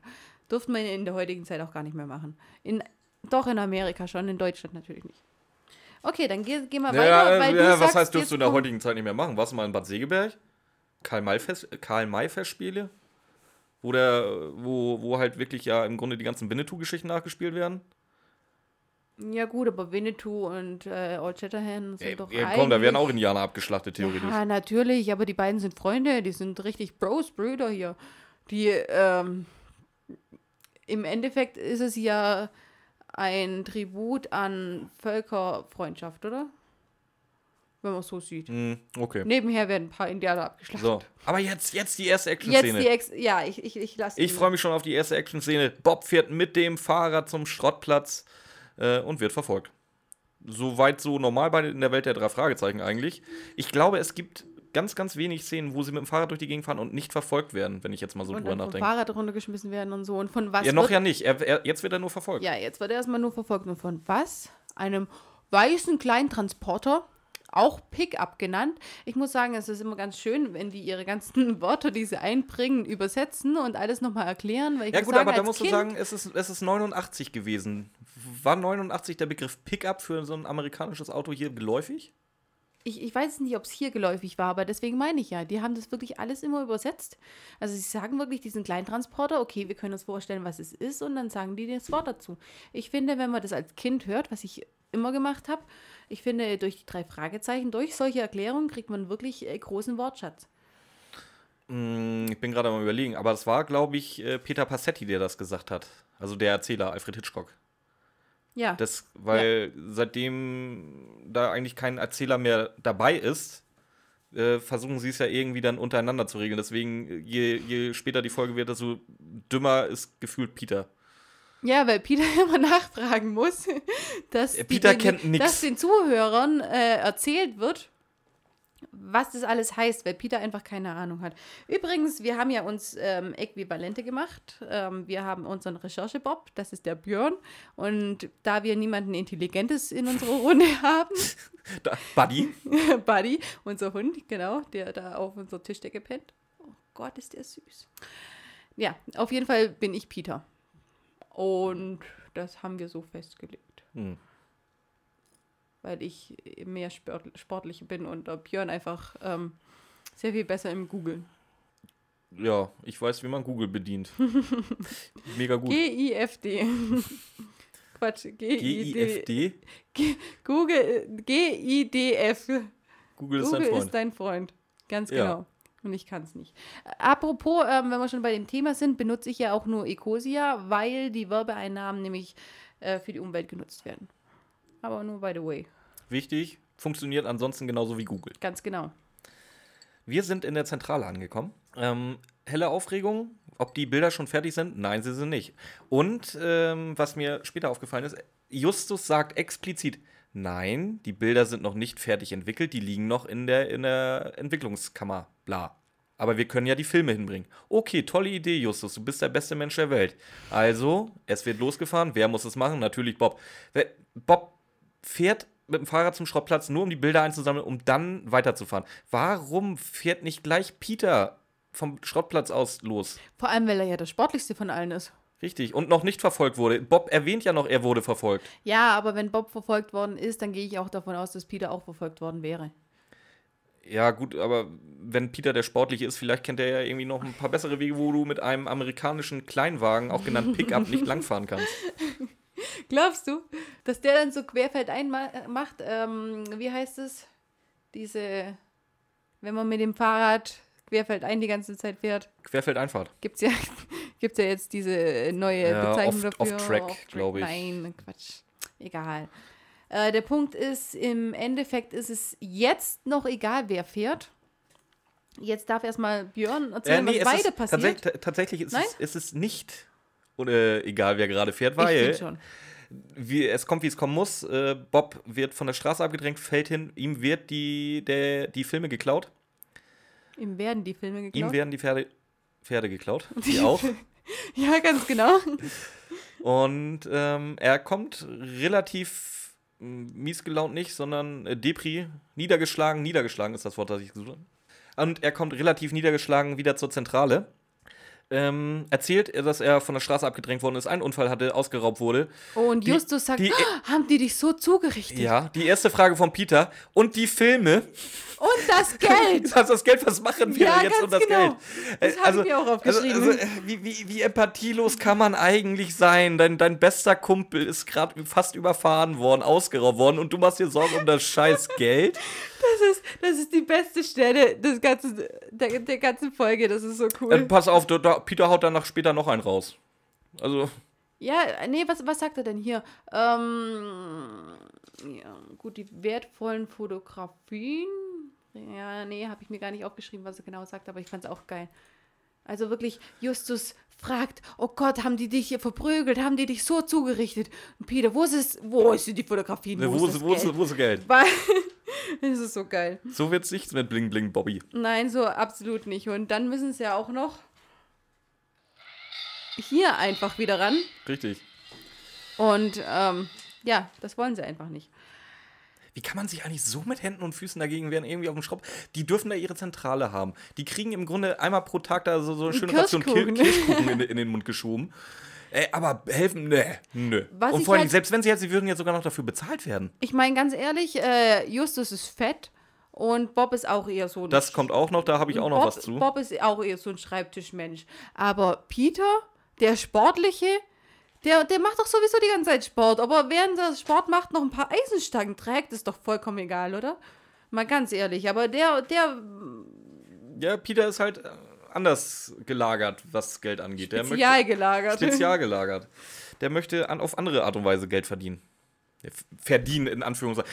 Dürften wir in der heutigen Zeit auch gar nicht mehr machen. In, doch in Amerika schon, in Deutschland natürlich nicht. Okay, dann geh, geh mal weiter. weil du
ja, was
sagst,
heißt, dürfst du in der heutigen Zeit nicht mehr machen? Warst du mal in Bad Segeberg? Karl-May-Fest- Karl-May-Festspiele? Wo, der, wo, wo halt wirklich ja im Grunde die ganzen Winnetou-Geschichten nachgespielt werden?
Ja gut, aber Winnetou und äh, Old Shatterhand sind
Ey,
doch
ja, komm, da werden auch Indianer abgeschlachtet, theoretisch.
Ja, natürlich, aber die beiden sind Freunde, die sind richtig Bros, Brüder hier. Die, ähm, im Endeffekt ist es ja ein Tribut an Völkerfreundschaft, oder? Wenn man es so sieht.
Hm, okay.
Nebenher werden ein paar Indianer abgeschlachtet.
So, aber jetzt, jetzt die erste
Jetzt
Action-Szene.
die Ex. Ja, ich, ich, ich lasse
Ich freue mich schon auf die erste Action-Szene. Bob fährt mit dem Fahrrad zum Schrottplatz äh, und wird verfolgt. Soweit so normal bei in der Welt der drei Fragezeichen eigentlich. Ich glaube, es gibt ganz, ganz wenig Szenen, wo sie mit dem Fahrrad durch die Gegend fahren und nicht verfolgt werden, wenn ich jetzt mal so
Und
drüber
dann vom
nachdenke.
Fahrrad runtergeschmissen werden und so. Und von was
Ja, noch ja nicht. Er, er, jetzt wird er nur verfolgt.
Ja, jetzt wird er erstmal nur verfolgt. Und von was? Einem weißen kleinen Transporter, auch Pickup genannt. Ich muss sagen, es ist immer ganz schön, wenn die ihre ganzen Wörter, die sie einbringen, übersetzen und alles nochmal erklären. Weil ich
Ja gut,
sagen,
aber da musst
kind,
du sagen, es ist, es ist 89 gewesen. War 89 der Begriff Pickup für so ein amerikanisches Auto hier geläufig?
Ich, ich weiß nicht, ob es hier geläufig war, aber deswegen meine ich ja, die haben das wirklich alles immer übersetzt. Also sie sagen wirklich diesen Kleintransporter, okay, wir können uns vorstellen, was es ist und dann sagen die das Wort dazu. Ich finde, wenn man das als Kind hört, was ich immer gemacht habe, ich finde, durch die drei Fragezeichen, durch solche Erklärungen kriegt man wirklich äh, großen Wortschatz.
Hm, ich bin gerade am überlegen, aber es war, glaube ich, äh, Peter Passetti, der das gesagt hat. Also der Erzähler, Alfred Hitchcock.
Ja,
Das, weil seitdem da eigentlich kein Erzähler mehr dabei ist, äh, versuchen sie es ja irgendwie dann untereinander zu regeln. Deswegen, äh, je, je später die Folge wird, desto dümmer ist gefühlt Peter.
Ja, weil Peter immer nachfragen muss, dass,
Peter
den, dass den Zuhörern äh, erzählt wird, was das alles heißt, weil Peter einfach keine Ahnung hat. Übrigens, wir haben ja uns ähm, Äquivalente gemacht. Ähm, wir haben unseren Recherche-Bob, das ist der Björn. Und da wir niemanden Intelligentes in unserer Runde haben,
Da, Buddy.
Buddy, unser Hund, genau, der da auf unserer Tischdecke pennt. Oh Gott, ist der süß. Ja, auf jeden Fall bin ich Peter. Und das haben wir so festgelegt.
Hm.
Weil ich mehr sport, sportlich bin und Björn einfach ähm, sehr viel besser im Googlen.
Ja, ich weiß, wie man Google bedient. Mega gut.
G-I-F-D. Quatsch, G-I-D.
GIFD?
Google, G-I-D-F.
Google ist dein
Google
Freund.
ist dein Freund. Ganz
Ja.
Und ich kann es nicht. Apropos, ähm, wenn wir schon bei dem Thema sind, benutze ich ja auch nur Ecosia, weil die Werbeeinnahmen nämlich äh, für die Umwelt genutzt werden. Aber nur by the way.
Wichtig, funktioniert ansonsten genauso wie Google.
Ganz genau.
Wir sind in der Zentrale angekommen. Ähm, helle Aufregung, ob die Bilder schon fertig sind? Nein, sie sind nicht. Und ähm, was mir später aufgefallen ist, Justus sagt explizit, nein, die Bilder sind noch nicht fertig entwickelt, die liegen noch in der, in der Entwicklungskammer, bla. Aber wir können ja die Filme hinbringen. Okay, tolle Idee, Justus, du bist der beste Mensch der Welt. Also, es wird losgefahren. Wer muss es machen? Natürlich Bob. Bob fährt mit dem Fahrrad zum Schrottplatz, nur um die Bilder einzusammeln, um dann weiterzufahren. Warum fährt nicht gleich Peter vom Schrottplatz aus los?
Vor allem, weil er ja der sportlichste von allen ist.
Richtig. Und noch nicht verfolgt wurde. Bob erwähnt ja noch, er wurde verfolgt.
Ja, aber wenn Bob verfolgt worden ist, dann gehe ich auch davon aus, dass Peter auch verfolgt worden wäre.
Ja, gut, aber wenn Peter der Sportliche ist, vielleicht kennt er ja irgendwie noch ein paar bessere Wege, wo du mit einem amerikanischen Kleinwagen, auch genannt Pickup, nicht langfahren kannst.
Glaubst du, dass der dann so querfeldein ma macht? Ähm, wie heißt es? Diese, wenn man mit dem Fahrrad querfeldein die ganze Zeit fährt,
Querfeldeinfahrt.
Gibt es ja, jetzt diese neue
Ja,
Bezeichnung
off-
dafür.
off-track, glaub ich.
Nein, Quatsch. Egal. Äh, der Punkt ist, im Endeffekt ist es jetzt noch egal, wer fährt. Jetzt darf erstmal Björn erzählen, was
Äh, es
beide
ist,
passiert.
Tatsächlich, tatsächlich ist, es, ist es nicht oder egal, wer gerade fährt, weil wie, es kommt, wie es kommen muss. Äh, Bob wird von der Straße abgedrängt, fällt hin, ihm wird die, der, die Filme geklaut.
Ihm werden die Filme
Ihm
geklaut.
werden die Pferde, Pferde geklaut. Die auch.
ja, ganz genau.
Und ähm, er kommt relativ mm, mies gelaunt nicht, sondern äh, Depri, niedergeschlagen, niedergeschlagen ist das Wort, das ich gesucht habe. Und er kommt relativ niedergeschlagen wieder zur Zentrale. Ähm, erzählt, dass er von der Straße abgedrängt worden ist, einen Unfall hatte, ausgeraubt wurde.
Und
Die-
Justus sagt,
die-
"Ah, haben die dich so zugerichtet?
Ja, die erste Frage von Peter. Und die Filme?
Und das Geld!
Das, das Geld, was machen wir
Ja,
jetzt um das
genau.
Geld?
Das
Äh,
habe ich mir auch aufgeschrieben.
Also, also, äh, wie, wie, wie empathielos kann man eigentlich sein? Dein, dein bester Kumpel ist gerade fast überfahren worden, ausgeraubt worden und du machst dir Sorgen um das scheiß Geld?
Das ist, das ist die beste Stelle des ganzen, der, der ganzen Folge. Das ist so cool.
Äh, pass auf, da, da, Peter haut danach später noch einen raus. Also,
ja, nee, was, was sagt er denn hier? Ähm, ja, gut, die wertvollen Fotografien. Ja, nee, habe ich mir gar nicht aufgeschrieben, was er genau sagt, aber ich fand es auch geil. Also wirklich, Justus fragt, oh Gott, haben die dich hier verprügelt? Haben die dich so zugerichtet? Und Peter, wo ist es? Wo ist die Fotografien?
wo,
Wo,
ist, wo,
das
ist,
Geld?
wo ist das Geld?
Weil, das ist so geil.
So wird's nichts mit Bling Bling Bobby.
Nein, so absolut nicht. Und dann müssen sie ja auch noch hier einfach wieder ran.
Richtig.
Und ähm, ja, das wollen sie einfach nicht.
Wie kann man sich eigentlich so mit Händen und Füßen dagegen wehren, irgendwie auf dem Schraub? Die dürfen da ihre Zentrale haben. Die kriegen im Grunde einmal pro Tag da so, so eine
Ein
schöne Ration Kir
Kirschkuchen.
In, in den Mund geschoben. Ey, aber helfen, ne, nö.
Was
und vor allem,
halt-
selbst wenn sie jetzt, sie würden jetzt sogar noch dafür bezahlt werden.
Ich meine, ganz ehrlich, äh, Justus ist fett und Bob ist auch eher so ein
Das kommt auch noch, da habe ich auch noch
Bob,
was zu.
Bob ist auch eher so ein Schreibtischmensch. Aber Peter, der Sportliche, der, der macht doch sowieso die ganze Zeit Sport. Aber während er Sport macht, noch ein paar Eisenstangen trägt, ist doch vollkommen egal, oder? Mal ganz ehrlich. Aber der, der
Ja, Peter ist halt äh, anders gelagert, was Geld angeht. Möchte
spezial gelagert.
spezial gelagert. Der möchte an, auf andere Art und Weise Geld verdienen. Verdienen in Anführungszeichen.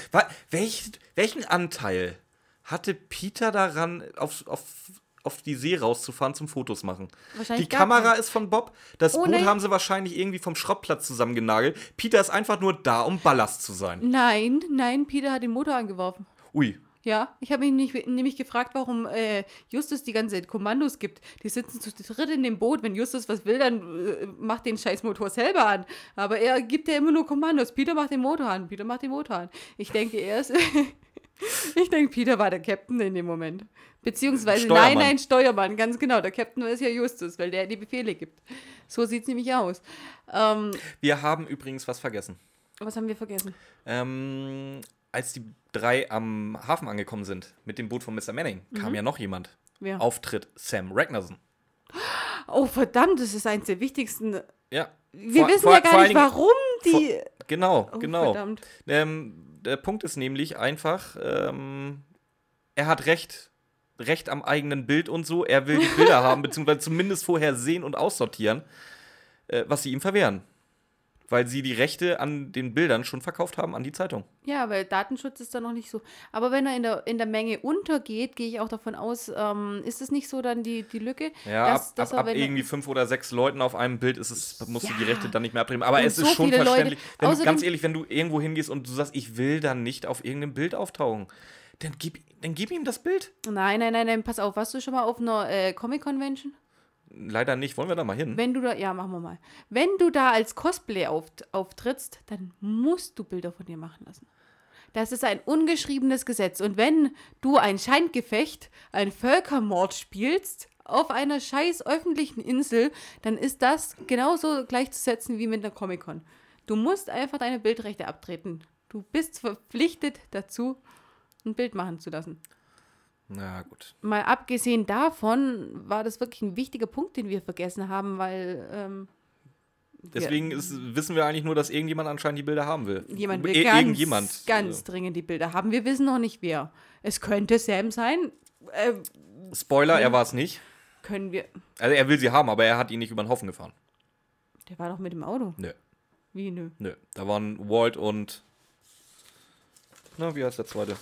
Welch, welchen Anteil hatte Peter daran, auf, auf, auf die See rauszufahren zum Fotos machen? Die Kamera ist von Bob. Das
Oh,
Boot
nein.
haben sie wahrscheinlich irgendwie vom Schrottplatz zusammengenagelt. Peter ist einfach nur da, um Ballast zu sein.
Nein, nein, Peter hat den Motor angeworfen.
Ui.
Ja, ich habe mich nicht, nämlich gefragt, warum äh, Justus die ganze Zeit Kommandos gibt. Die sitzen zu dritt in dem Boot. Wenn Justus was will, dann äh, macht den scheiß Motor selber an. Aber er gibt ja immer nur Kommandos. Peter macht den Motor an. Peter macht den Motor an. Ich denke, er ist. ich denke, Peter war der Captain in dem Moment. Beziehungsweise,
Steuermann.
nein, nein, Steuermann, ganz genau. Der Captain ist ja Justus, weil der die Befehle gibt. So sieht es nämlich aus. Ähm,
Wir haben übrigens was vergessen.
was haben wir vergessen?
Ähm, als die drei am Hafen angekommen sind mit dem Boot von Mr. Manning,
Mhm.
kam ja noch jemand.
Wer?
Auftritt Sam Ragnarsson.
Oh, verdammt, das ist eins der wichtigsten.
Ja.
Wir
Vor-
wissen
vor-
ja gar
vor
nicht, warum die.
Genau,
oh,
genau.
Verdammt.
Ähm, der Punkt ist nämlich einfach, ähm, er hat recht. Recht am eigenen Bild und so. Er will die Bilder haben, beziehungsweise zumindest vorher sehen und aussortieren, äh, was sie ihm verwehren. Weil sie die Rechte an den Bildern schon verkauft haben an die Zeitung.
Ja, weil Datenschutz ist da noch nicht so. Aber wenn er in der, in der Menge untergeht, gehe ich auch davon aus, ähm, ist es nicht so dann die, die Lücke?
Ja,
dass-
ab,
dass
ab,
er,
ab irgendwie fünf oder sechs Leuten auf einem Bild ist es, musst du die
Ja.
Rechte dann nicht mehr abdrehen. Aber
Und
es ist
so
schon
viele Leute-
verständlich. Du,
außerdem-
ganz ehrlich, wenn du irgendwo hingehst und du sagst, ich will dann nicht auf irgendeinem Bild auftauchen, dann gib, dann gib ihm das Bild.
Nein, nein, nein, nein, pass auf. Warst du schon mal auf einer äh, Comic-Convention?
Leider nicht. Wollen wir da mal hin?
Wenn du da, ja, machen wir mal. Wenn du da als Cosplay auf, auftrittst, dann musst du Bilder von dir machen lassen. Das ist ein ungeschriebenes Gesetz. Und wenn du ein Scheingefecht, ein Völkermord spielst auf einer scheiß öffentlichen Insel, dann ist das genauso gleichzusetzen wie mit einer Comic-Con. Du musst einfach deine Bildrechte abtreten. Du bist verpflichtet dazu, ein Bild machen zu lassen.
Na gut.
Mal abgesehen davon war das wirklich ein wichtiger Punkt, den wir vergessen haben, weil ähm, wir-
Deswegen ist, wissen wir eigentlich nur, dass irgendjemand anscheinend die Bilder haben will.
jemand will
Ir-
ganz,
irgendjemand.
ganz
Also,
dringend die Bilder haben. Wir wissen noch nicht wer. Es könnte Sam sein. Äh,
Spoiler, er war es nicht.
können wir.
Also er will sie haben, aber er hat ihn nicht über den Haufen gefahren.
Der war doch mit dem Auto.
Nö,
Wie nö.
nö. Da waren Walt und. Na, wie heißt der zweite?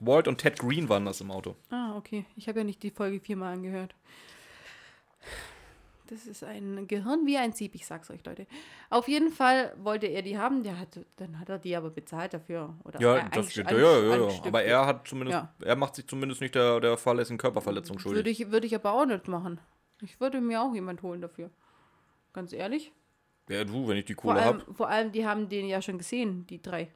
Walt und Ted Green waren das im Auto.
Ah, okay. Ich habe ja nicht die Folge viermal angehört. Das ist ein Gehirn wie ein Sieb, ich sag's euch, Leute. Auf jeden Fall wollte er die haben, der hat, dann hat er die aber bezahlt dafür. Oder
Ja,
ein-
das steht
ein-
ja, ja, ja. Aber er hat zumindest,
Ja.
er macht sich zumindest nicht der, der fahrlässigen Körperverletzung schuldig.
Würde ich, würde ich aber auch nicht machen. Ich würde mir auch jemand holen dafür. Ganz ehrlich.
Ja, du, wenn ich die
Vor
Kohle
allem,
habe.
vor allem, die haben den ja schon gesehen, die drei.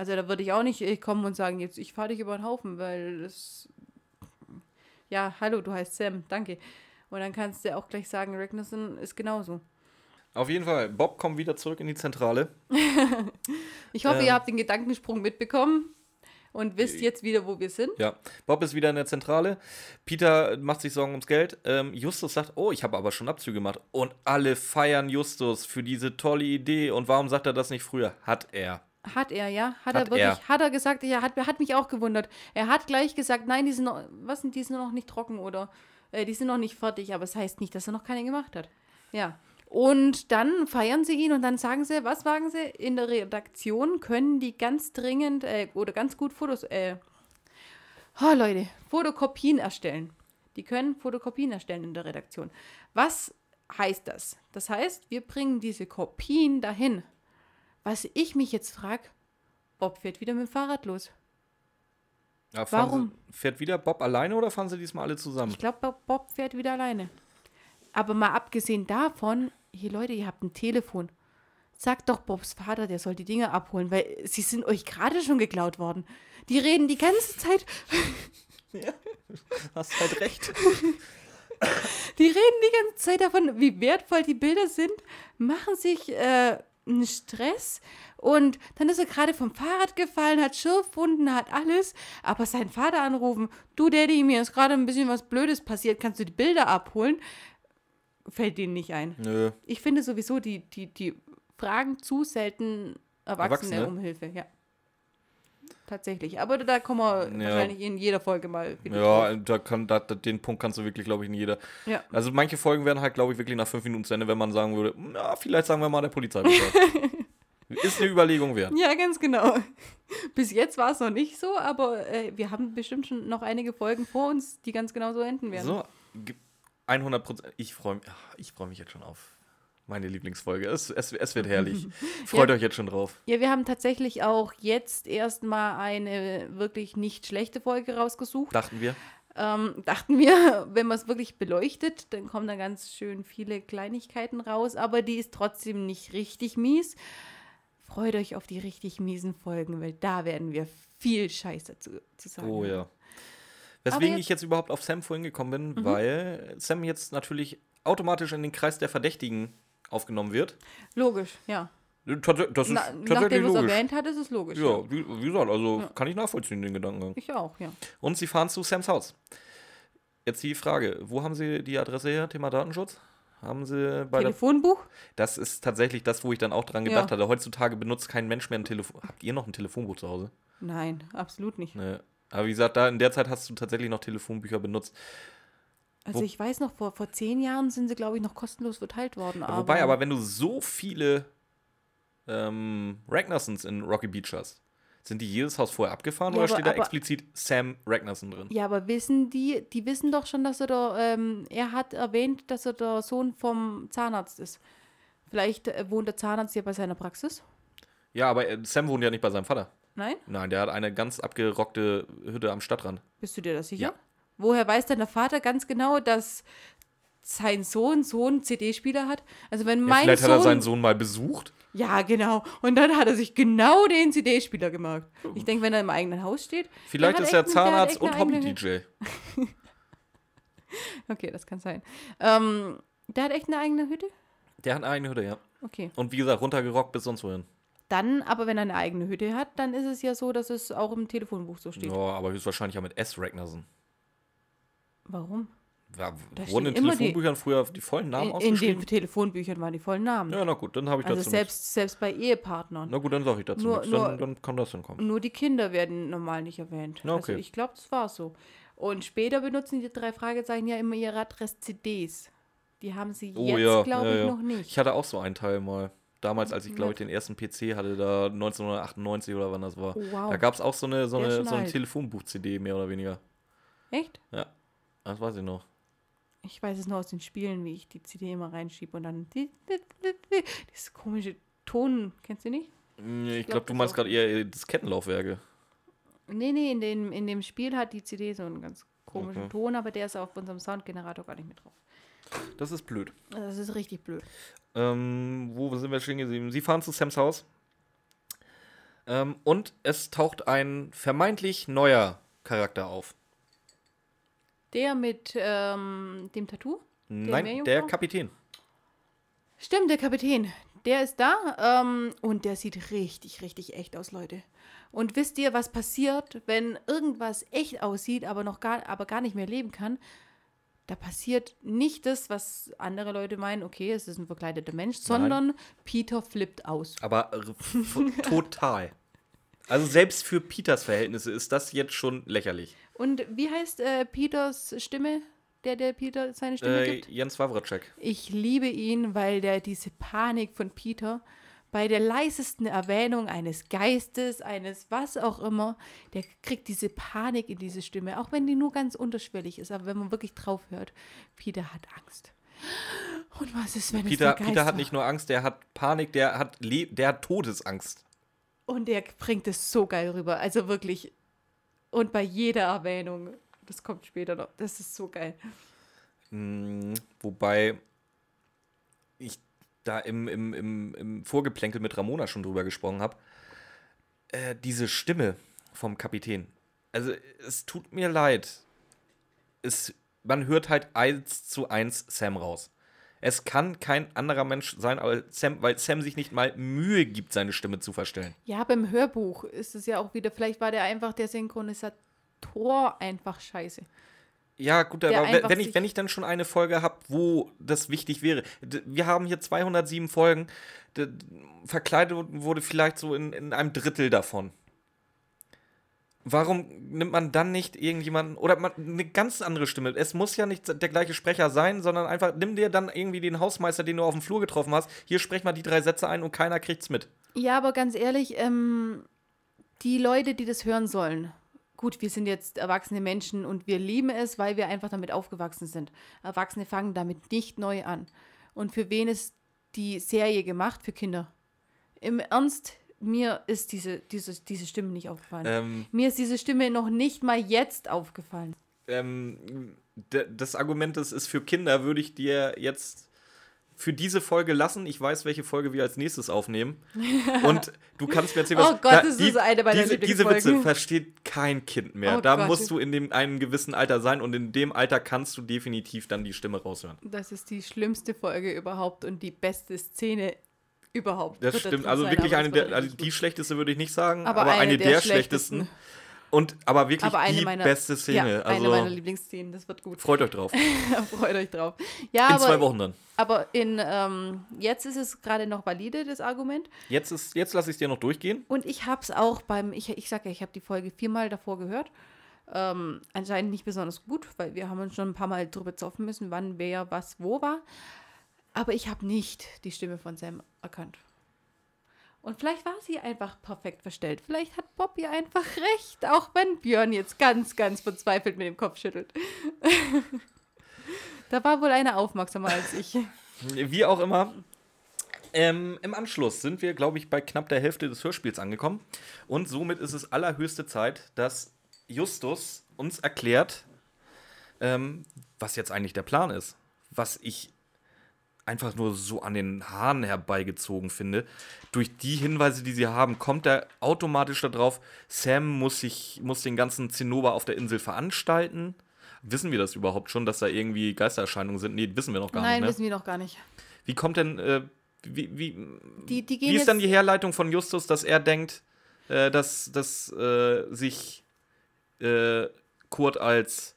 Also da würde ich auch nicht äh, kommen und sagen, jetzt ich fahre dich über den Haufen, weil das. Ja, hallo, du heißt Sam, danke. Und dann kannst du auch gleich sagen, Ragnarsson ist genauso.
Auf jeden Fall, Bob kommt wieder zurück in die Zentrale.
Ich hoffe,
Ähm.
ihr habt den Gedankensprung mitbekommen und wisst jetzt wieder, wo wir sind.
Ja, Bob ist wieder in der Zentrale. Peter macht sich Sorgen ums Geld. Ähm, Justus sagt, oh, ich habe aber schon Abzüge gemacht. Und alle feiern Justus für diese tolle Idee. Und warum sagt er das nicht früher? Hat er.
Hat er, ja? Hat,
Hat
er wirklich,
er.
hat er gesagt, ja, hat, hat mich auch gewundert. Er hat gleich gesagt, nein, die sind noch, was sind, die sind noch nicht trocken oder äh, die sind noch nicht fertig, aber es heißt nicht, dass er noch keine gemacht hat. Ja. Und dann feiern sie ihn und dann sagen sie, was sagen sie? In der Redaktion können die ganz dringend äh, oder ganz gut Fotos, äh, oh Leute, Fotokopien erstellen. Die können Fotokopien erstellen in der Redaktion. Was heißt das? Das heißt, wir bringen diese Kopien dahin. Was ich mich jetzt frage, Bob fährt wieder mit dem Fahrrad los.
Ja,
Warum?
Sie, fährt wieder Bob alleine oder fahren sie diesmal alle zusammen?
Ich glaube, Bob fährt wieder alleine. Aber mal abgesehen davon, hier Leute, ihr habt ein Telefon. Sagt doch Bobs Vater, der soll die Dinge abholen, weil sie sind euch gerade schon geklaut worden. Die reden die ganze Zeit,
Hast halt recht.
die reden die ganze Zeit davon, wie wertvoll die Bilder sind, machen sich äh, einen Stress und dann ist er gerade vom Fahrrad gefallen, hat Schürfwunden, hat alles, aber sein Vater anrufen, du Daddy, mir ist gerade ein bisschen was Blödes passiert, kannst du die Bilder abholen? Fällt denen nicht ein.
Nö.
Ich finde sowieso, die, die, die fragen zu selten Erwachsene,
Erwachsene?
um Hilfe, ja. Tatsächlich. Aber da kommen wir
Ja.
wahrscheinlich in jeder Folge mal wieder
Ja,
drauf.
da kann, da, den Punkt kannst du wirklich, glaube ich, in jeder.
Ja.
Also manche Folgen werden halt, glaube ich, wirklich nach fünf Minuten zu Ende, wenn man sagen würde, na, vielleicht sagen wir mal der Polizei Bescheid. Ist eine Überlegung wert.
Ja, ganz genau. Bis jetzt war es noch nicht so, aber äh, wir haben bestimmt schon noch einige Folgen vor uns, die ganz genau so enden werden.
So, gib- 100 Prozent. Ich freue mich, ich freue mich jetzt schon auf Meine Lieblingsfolge. Es, es, es wird herrlich. Freut
Ja.
euch jetzt schon drauf.
Ja, wir haben tatsächlich auch jetzt erstmal eine wirklich nicht schlechte Folge rausgesucht.
Dachten wir.
Ähm, dachten wir, wenn man es wirklich beleuchtet, dann kommen da ganz schön viele Kleinigkeiten raus, aber die ist trotzdem nicht richtig mies. Freut euch auf die richtig miesen Folgen, weil da werden wir viel Scheiße zu, zu sagen.
Oh ja. Weswegen
jetzt-
ich jetzt überhaupt auf Sam vorhin gekommen bin,
Mhm.
weil Sam jetzt natürlich automatisch in den Kreis der Verdächtigen aufgenommen wird.
Logisch, ja.
Tats- Das ist
Na,
tatsächlich
nachdem du es
logisch.
erwähnt hat, ist es logisch.
Ja, wie, wie gesagt, also
Ja.
kann ich nachvollziehen, den Gedankengang.
Ich auch, ja.
Und sie fahren zu Sams Haus. Jetzt die Frage, wo haben sie die Adresse her, Thema Datenschutz? Haben sie bei der
Telefonbuch?
Das ist tatsächlich das, wo ich dann auch dran
Ja.
gedacht hatte. Heutzutage benutzt kein Mensch mehr ein Telefon. Habt ihr noch ein Telefonbuch zu Hause?
Nein, absolut nicht.
Nee. Aber wie gesagt, da in der Zeit hast du tatsächlich noch Telefonbücher benutzt.
Also
Wo-
ich weiß noch, vor, vor zehn Jahren sind sie, glaube ich, noch kostenlos verteilt worden. Aber,
Wobei, aber wenn du so viele ähm, Ragnarsons in Rocky Beach hast, sind die jedes Haus vorher abgefahren
Ja,
oder
aber-
steht da
aber-
explizit Sam Ragnarson drin?
Ja, aber wissen die, die wissen doch schon, dass er der, ähm, er hat erwähnt, dass er der Sohn vom Zahnarzt ist. Vielleicht äh, wohnt der Zahnarzt ja bei seiner Praxis?
Ja, aber äh, Sam wohnt ja nicht bei seinem Vater.
Nein?
Nein, der hat eine ganz abgerockte Hütte am Stadtrand.
Bist du dir das sicher?
Ja.
Woher weiß denn der Vater ganz genau, dass sein Sohn so einen CD-Spieler hat? Also wenn
Ja,
mein
vielleicht
Sohn...
hat er seinen Sohn mal besucht.
Ja, genau. Und dann hat er sich genau den CD-Spieler gemerkt. Ich denke, wenn er im eigenen Haus steht...
Vielleicht ist er Zahnarzt und Hobby-DJ.
Okay, das kann sein. Ähm, der hat echt eine eigene Hütte?
Der hat eine eigene Hütte, ja.
Okay.
Und wie gesagt, runtergerockt bis sonst wohin.
Dann, aber wenn er eine eigene Hütte hat, dann ist es ja so, dass es auch im Telefonbuch so steht.
Ja, aber höchstwahrscheinlich auch mit S. Ragnarson.
Warum?
Ja,
Da
wurden in
immer die-
Telefonbüchern früher die vollen Namen
In, in
ausgeschrieben?
den Telefonbüchern waren die vollen Namen.
ja, na gut, dann habe ich
also
dazu
selbst, selbst bei Ehepartnern.
nichts. Na gut, dann sage ich dazu
Nur-
nichts.
nur-
Dann, dann kann das dann kommen.
Nur die Kinder werden normal nicht erwähnt.
Ja, okay.
Also ich glaube, das war so. Und später benutzen die drei Fragezeichen ja immer ihre Adress-CDs. Die haben sie
Oh
jetzt,
ja,
glaube
ja,
ich,
ja.
noch nicht.
Ich hatte auch so einen Teil mal. Damals, als ich, glaube ich, den ersten PC hatte, da 1998 oder wann das war.
Oh, wow.
Da gab es auch so eine, so
Der
eine, so
alt.
Telefonbuch-CD, mehr oder weniger.
Echt?
Ja, das weiß ich noch.
Ich weiß es nur aus den Spielen, wie ich die CD immer reinschiebe und dann die, die, die, die, dieses komische Ton, kennst du nicht?
Mm, Ich
glaub,
glaube, du
das
meinst gerade eher das Kettenlaufwerke.
Nee, nee, in dem, in dem Spiel hat die CD so einen ganz komischen
Okay.
Ton, aber der ist auf unserem Soundgenerator gar nicht mit drauf.
Das ist blöd.
Das ist richtig blöd.
Ähm, wo sind wir stehen geblieben? Sie fahren zu Sams Haus. Ähm, und es taucht ein vermeintlich neuer Charakter auf.
Der mit ähm, dem Tattoo?
Nein, der Kapitän.
Stimmt, der Kapitän. Der ist da ähm, und der sieht richtig, richtig echt aus, Leute. Und wisst ihr, was passiert, wenn irgendwas echt aussieht, aber noch gar, aber gar nicht mehr leben kann? Da passiert nicht das, was andere Leute meinen, okay, es ist ein verkleideter Mensch, sondern Peter flippt aus.
Aber total. Also selbst für Peters Verhältnisse ist das jetzt schon lächerlich.
Und wie heißt äh, Peters Stimme, der der Peter seine Stimme
Äh,
gibt?
Jens Wawracek.
Ich liebe ihn, weil der diese Panik von Peter bei der leisesten Erwähnung eines Geistes, eines was auch immer, der kriegt diese Panik in diese Stimme, auch wenn die nur ganz unterschwellig ist, aber wenn man wirklich drauf hört, Peter hat Angst. Und was ist, wenn
Peter,
es der Geist
Peter hat nicht nur Angst, der hat Panik, der hat, Le der hat Todesangst.
Und der bringt es so geil rüber, also wirklich. Und bei jeder Erwähnung, das kommt später noch, das ist so geil.
Mm, wobei ich da im, im, im, im Vorgeplänkel mit Ramona schon drüber gesprochen habe. Äh, diese Stimme vom Kapitän. Also, es tut mir leid. Es, man hört halt eins zu eins Sam raus. Es kann kein anderer Mensch sein, Sam, weil Sam sich nicht mal Mühe gibt, seine Stimme zu verstellen.
Ja, beim Hörbuch ist es ja auch wieder, vielleicht war der einfach der Synchronisator einfach scheiße.
Ja, gut,
Der
aber wenn- ich, wenn ich dann schon eine Folge habe, wo das wichtig wäre. Wir haben hier 207 Folgen. Verkleidet wurde vielleicht so in, in einem Drittel davon. Warum nimmt man dann nicht irgendjemanden oder man, eine ganz andere Stimme? Es muss ja nicht der gleiche Sprecher sein, sondern einfach nimm dir dann irgendwie den Hausmeister, den du auf dem Flur getroffen hast. Hier sprech mal die drei Sätze ein und keiner kriegt's mit.
Ja, aber ganz ehrlich, ähm, die Leute, die das hören sollen, gut, wir sind jetzt erwachsene Menschen und wir lieben es, weil wir einfach damit aufgewachsen sind. Erwachsene fangen damit nicht neu an. Und für wen es die Serie gemacht für Kinder. Im Ernst, mir ist diese, diese, diese Stimme nicht aufgefallen.
Ähm,
Mir ist diese Stimme noch nicht mal jetzt aufgefallen.
ähm, das Argument, das ist für Kinder, würde ich dir jetzt für diese Folge lassen. Ich weiß, welche Folge wir als nächstes aufnehmen. Und du kannst mir erzählen, was.
Oh Gott, das ist eine meiner
diese, diese Witze versteht kein Kind mehr.
Oh
da
Gott.
musst du in dem, einem gewissen Alter sein und in dem Alter kannst du definitiv dann die Stimme raushören.
Das ist die schlimmste Folge überhaupt und die beste Szene überhaupt.
Das stimmt. Also
sein,
wirklich eine der, also die schlechteste würde ich nicht sagen,
Aber
aber,
eine
eine,
der
der,
schlechtesten.
schlechtesten. Und aber wirklich
aber eine
die
meiner,
beste Szene.
Ja, eine meiner
also
Lieblingsszenen, das wird gut.
freut euch drauf.
Freut euch drauf. Ja,
In
aber,
zwei Wochen dann.
aber in, ähm, jetzt ist es gerade noch valide, das Argument.
Jetzt, ist- jetzt lasse ich es dir noch durchgehen.
Und ich habe es auch beim, ich, ich sage ja, ich habe die Folge viermal davor gehört. Ähm, anscheinend nicht besonders gut, weil wir haben uns schon ein paar Mal drüber zoffen müssen, wann wer was wo war. Aber ich habe nicht die Stimme von Sam erkannt. Und vielleicht war sie einfach perfekt verstellt. Vielleicht hat Bobby einfach recht, auch wenn Björn jetzt ganz, ganz verzweifelt mit dem Kopf schüttelt. da war wohl einer aufmerksamer als ich.
Wie auch immer. Ähm, Im Anschluss sind wir, glaube ich, bei knapp der Hälfte des Hörspiels angekommen. Und somit ist es allerhöchste Zeit, dass Justus uns erklärt, ähm, was jetzt eigentlich der Plan ist. Was ich einfach nur so an den Haaren herbeigezogen finde. Durch die Hinweise, die sie haben, kommt er automatisch darauf, Sam muss, sich, muss den ganzen Zinnober auf der Insel veranstalten. Wissen wir das überhaupt schon, dass da irgendwie Geistererscheinungen sind? Nee, wissen wir noch gar
Nein,
nicht. Ne?
wissen wir noch gar nicht.
Wie kommt denn, äh, wie, wie,
Die, die
wie ist dann die Herleitung von Justus, dass er denkt, äh, dass, dass äh, sich äh, Kurt als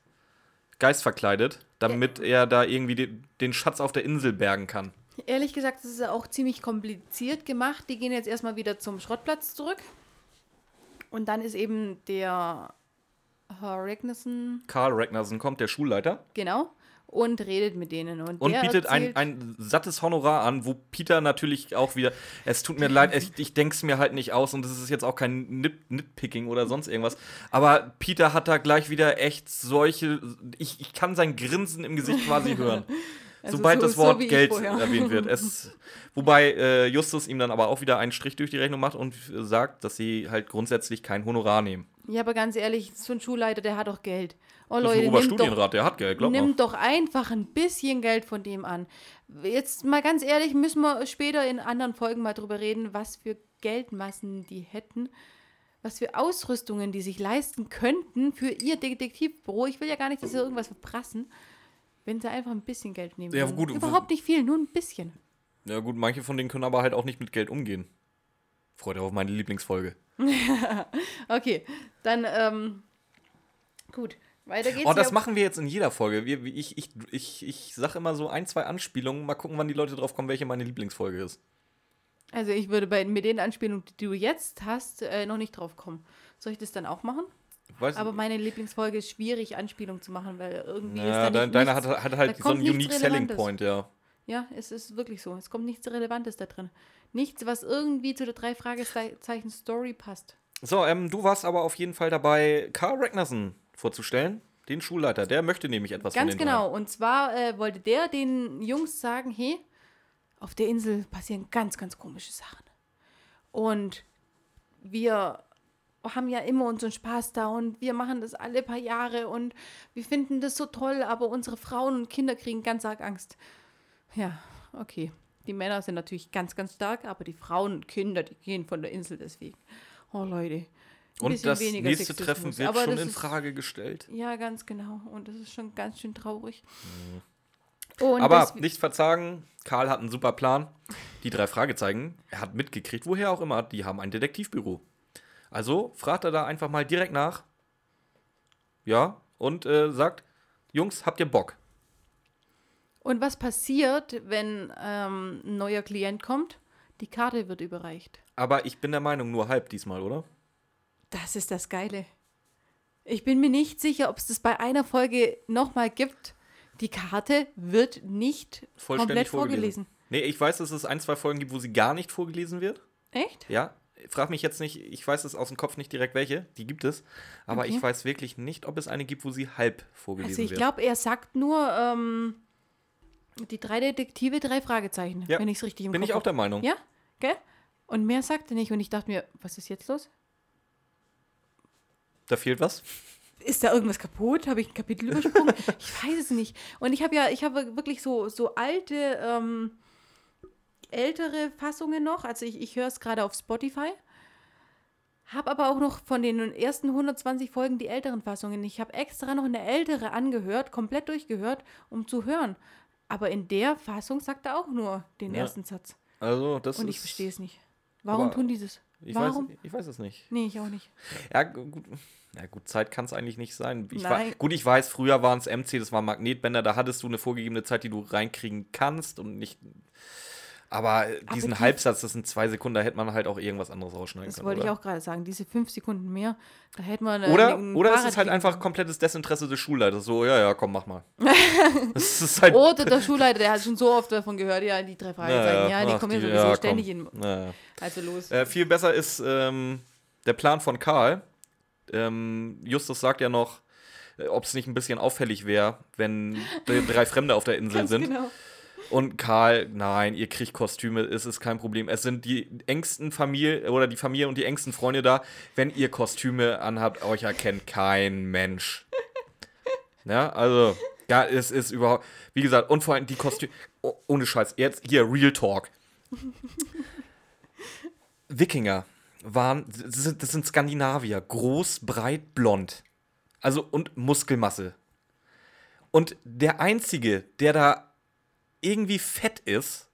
Geist verkleidet, damit er da irgendwie den, den Schatz auf der Insel bergen kann?
Ehrlich gesagt, das ist ja auch ziemlich kompliziert gemacht. Die gehen jetzt erstmal wieder zum Schrottplatz zurück. Und dann ist eben der Herr Ragnarsson,
Karl Ragnarsson kommt, der Schulleiter,
genau, und redet mit denen. Und,
und bietet ein, ein sattes Honorar an, wo Peter natürlich auch wieder, es tut mir leid, ich, ich denke es mir halt nicht aus und das ist jetzt auch kein Nit Nitpicking oder sonst irgendwas, aber Peter hat da gleich wieder echt solche, ich, ich kann sein Grinsen im Gesicht quasi hören.
Also
Sobald
so-
das
so
Wort
ich
Geld
vorher.
erwähnt wird. Es, wobei äh, Justus ihm dann aber auch wieder einen Strich durch die Rechnung macht und äh, sagt, dass sie halt grundsätzlich kein Honorar nehmen.
Ja, aber ganz ehrlich, so ein Schulleiter, der hat doch Geld. Oh
Das ist
Leute,
ein
nimmt doch,
Oberstudienrat, der hat Geld, glaub mal.
nimmt doch einfach ein bisschen Geld von dem an. Jetzt mal ganz ehrlich, müssen wir später in anderen Folgen mal drüber reden, was für Geldmassen die hätten, was für Ausrüstungen die sich leisten könnten für ihr Detektivbüro. Ich will ja gar nicht, dass sie irgendwas verprassen, wenn sie einfach ein bisschen Geld nehmen.
Ja, gut,
Überhaupt nicht viel, nur ein bisschen.
Ja gut, manche von denen können aber halt auch nicht mit Geld umgehen. Freut euch auf meine Lieblingsfolge.
Okay, dann, ähm, gut. Weiter geht's.
Oh, das
hier.
machen wir jetzt in jeder Folge. Wir, ich ich, ich, ich sage immer so ein, zwei Anspielungen. Mal gucken, wann die Leute drauf kommen, welche meine Lieblingsfolge ist.
Also ich würde bei, mit den Anspielungen, die du jetzt hast, äh, noch nicht drauf kommen. Soll ich das dann auch machen?
Weißt,
Aber meine Lieblingsfolge ist schwierig, Anspielung zu machen, weil irgendwie ist
ja,
da
dein,
nicht,
deine
nichts,
hat, hat
da
halt so einen unique selling point, ja.
Ja, es ist wirklich so. Es kommt nichts Relevantes da drin. Nichts, was irgendwie zu der drei Fragezeichen Story passt.
So, ähm, du warst aber auf jeden Fall dabei, Karl Ragnarsson vorzustellen, den Schulleiter. Der möchte nämlich etwas
Ganz
von den
genau. Und zwar äh, wollte der den Jungs sagen, hey, auf der Insel passieren ganz, ganz komische Sachen. Und wir haben ja immer unseren Spaß da und wir machen das alle paar Jahre und wir finden das so toll, aber unsere Frauen und Kinder kriegen ganz arg Angst. Ja, okay. Die Männer sind natürlich ganz, ganz stark, aber die Frauen und Kinder, die gehen von der Insel deswegen. Oh Leute.
Und das nächste. Treffen wird
Aber
schon in
ist-
Frage gestellt.
Ja, ganz genau. Und das ist schon ganz schön traurig. Und
Aber nicht verzagen, Karl hat einen super Plan. Die drei Fragezeichen, er hat mitgekriegt, woher auch immer, die haben ein Detektivbüro. Also fragt er da einfach mal direkt nach. Ja, und äh, sagt, Jungs, habt ihr Bock?
Und was passiert, wenn ähm, ein neuer Klient kommt? Die Karte wird überreicht.
Aber ich bin der Meinung, nur halb diesmal, oder?
Das ist das Geile. Ich bin mir nicht sicher, ob es das bei einer Folge nochmal gibt. Die Karte wird nicht komplett vorgelesen.
Nee, ich weiß, dass es ein, zwei Folgen gibt, wo sie gar nicht vorgelesen wird.
Echt?
Ja, frag mich jetzt nicht, ich weiß es aus dem Kopf nicht direkt welche, die gibt es. Aber
Okay.
ich weiß wirklich nicht, ob es eine gibt, wo sie halb vorgelesen
Also ich
wird.
glaube, er sagt nur, ähm, Die drei Detektive, drei Fragezeichen,
Ja,
wenn ich es richtig im
Bin
Kopf
ich auch der Meinung.
Ja, gell? Und mehr sagte nicht und ich dachte mir, was ist jetzt los?
Da fehlt was.
Ist da irgendwas kaputt? Habe ich ein Kapitel übersprungen? ich weiß es nicht. Und ich habe ja, ich habe wirklich so, so alte, ähm, ältere Fassungen noch. Also ich, ich höre es gerade auf Spotify. Habe aber auch noch von den ersten 120 Folgen die älteren Fassungen. Ich habe extra noch eine ältere angehört, komplett durchgehört, um zu hören. Aber in der Fassung sagt er auch nur den
Ja.
ersten Satz.
Also, das
Und ich verstehe es nicht. Warum tun die das?
Ich
Warum?
weiß, ich weiß es nicht.
Nee, ich auch nicht.
Ja, gu- gut. Ja, gut, Zeit kann es eigentlich nicht sein. Ich war, gut, ich weiß, früher waren es MC, das waren Magnetbänder, da hattest du eine vorgegebene Zeit, die du reinkriegen kannst und nicht. Aber diesen
die-
Halbsatz, das sind zwei Sekunden, da hätte man halt auch irgendwas anderes rausschneiden
Das
können.
wollte
oder?
ich auch gerade sagen. Diese fünf Sekunden mehr, da hätte man. äh,
Oder, oder es ist halt einfach komplettes Desinteresse des Schulleiters. So, ja, ja, komm, mach mal. das ist halt.
Oder der Schulleiter, der hat schon so oft davon gehört, ja, die drei Fragezeichen, ja, die kommen ja
die-
sowieso
ja,
ständig
komm.
in.
Ja.
Also los.
Äh, viel besser ist ähm, der Plan von Karl. Ähm, Justus sagt ja noch, äh, ob es nicht ein bisschen auffällig wäre, wenn drei Fremde auf der Insel sind.
genau.
Und Karl, nein, ihr kriegt Kostüme, es ist kein Problem. Es sind die engsten Familie oder die Familie und die engsten Freunde da. Wenn ihr Kostüme anhabt, euch erkennt kein Mensch. Ja, also, ja, es ist überhaupt, wie gesagt, und vor allem die Kostüme, oh, ohne Scheiß, jetzt hier, Real Talk. Wikinger waren, das sind, das sind Skandinavier, groß, breit, blond. Also und Muskelmasse. Und der Einzige, der da irgendwie fett ist,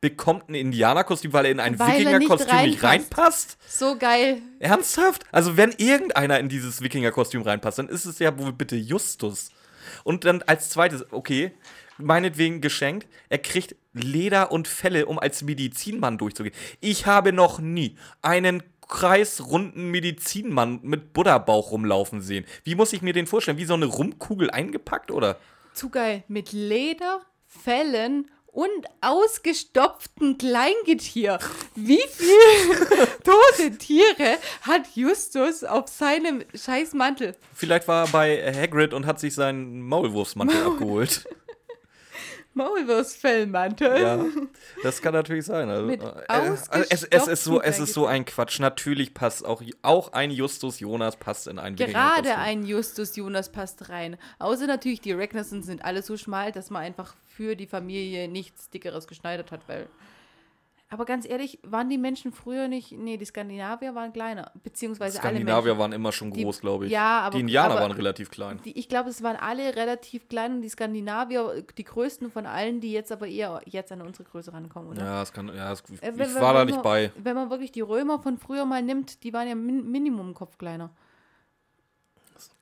bekommt ein Indianerkostüm, weil er in ein
er nicht
Wikingerkostüm nicht
reinpasst.
reinpasst.
So geil.
Ernsthaft? Also wenn irgendeiner in dieses Wikingerkostüm reinpasst, dann ist es ja wohl bitte Justus. Und dann als zweites, okay, meinetwegen geschenkt, er kriegt Leder und Felle, um als Medizinmann durchzugehen. Ich habe noch nie einen kreisrunden Medizinmann mit Buddha-Bauch rumlaufen sehen. Wie muss ich mir den vorstellen? Wie so eine Rumkugel eingepackt, oder?
Zu geil. Mit Leder, Fellen und ausgestopften Kleingetier. Wie viele tote Tiere hat Justus auf seinem scheiß Mantel?
Vielleicht war er bei Hagrid und hat sich seinen Maulwurfsmantel abgeholt.
Maulwurfsfellmantel.
Ja, das kann natürlich sein. Also,
Mit
äh, also es, es, ist so, es ist so ein Quatsch. Natürlich passt auch, auch ein Justus Jonas passt in ein
Gerade ein Justus Jonas passt rein. Außer natürlich, die Ragnarsons sind alle so schmal, dass man einfach für die Familie nichts Dickeres geschneidert hat, weil. Aber ganz ehrlich, waren die Menschen früher nicht. Nee, die Skandinavier waren kleiner. Beziehungsweise alle
Skandinavier
Menschen.
waren immer schon
Die-
groß, glaube ich.
ja, aber-
die Indianer
aber-
waren relativ klein.
Die, ich glaube, es waren alle relativ klein und die Skandinavier die größten von allen, die jetzt aber eher jetzt an unsere Größe rankommen, oder?
Ja, es kann, ja es,
Äh,
ich
wenn-
war da nicht
man-
bei.
Wenn man wirklich die Römer von früher mal nimmt, die waren ja min Minimum Kopf kleiner.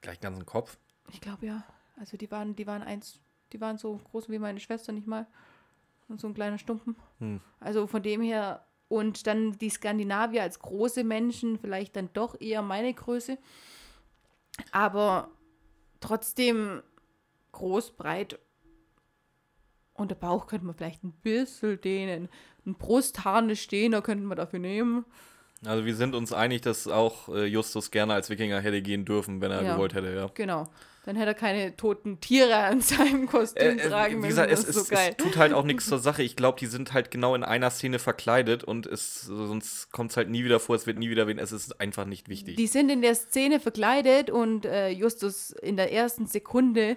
Gleich ganzen Kopf.
Ich glaube ja. Also die waren, die waren eins, die waren so groß wie meine Schwester nicht mal. Und so ein kleiner Stumpen.
Hm.
Also von dem her. Und dann die Skandinavier als große Menschen, vielleicht dann doch eher meine Größe. Aber trotzdem groß, breit. Und der Bauch könnte man vielleicht ein bisschen dehnen. Ein Brustharnisch stehen, da könnten wir dafür nehmen.
Also wir sind uns einig, dass auch äh, Justus gerne als Wikinger hätte gehen dürfen, wenn er
Ja.
gewollt hätte, ja.
Genau. Dann hätte er keine toten Tiere an seinem Kostüm
Äh, äh,
tragen
wie
müssen.
gesagt, es, es,
so
es tut halt auch nichts zur Sache. Ich glaube, die sind halt genau in einer Szene verkleidet und es, sonst kommt es halt nie wieder vor, es wird nie wieder wen. Es ist einfach nicht wichtig.
Die sind in der Szene verkleidet und äh, Justus in der ersten Sekunde,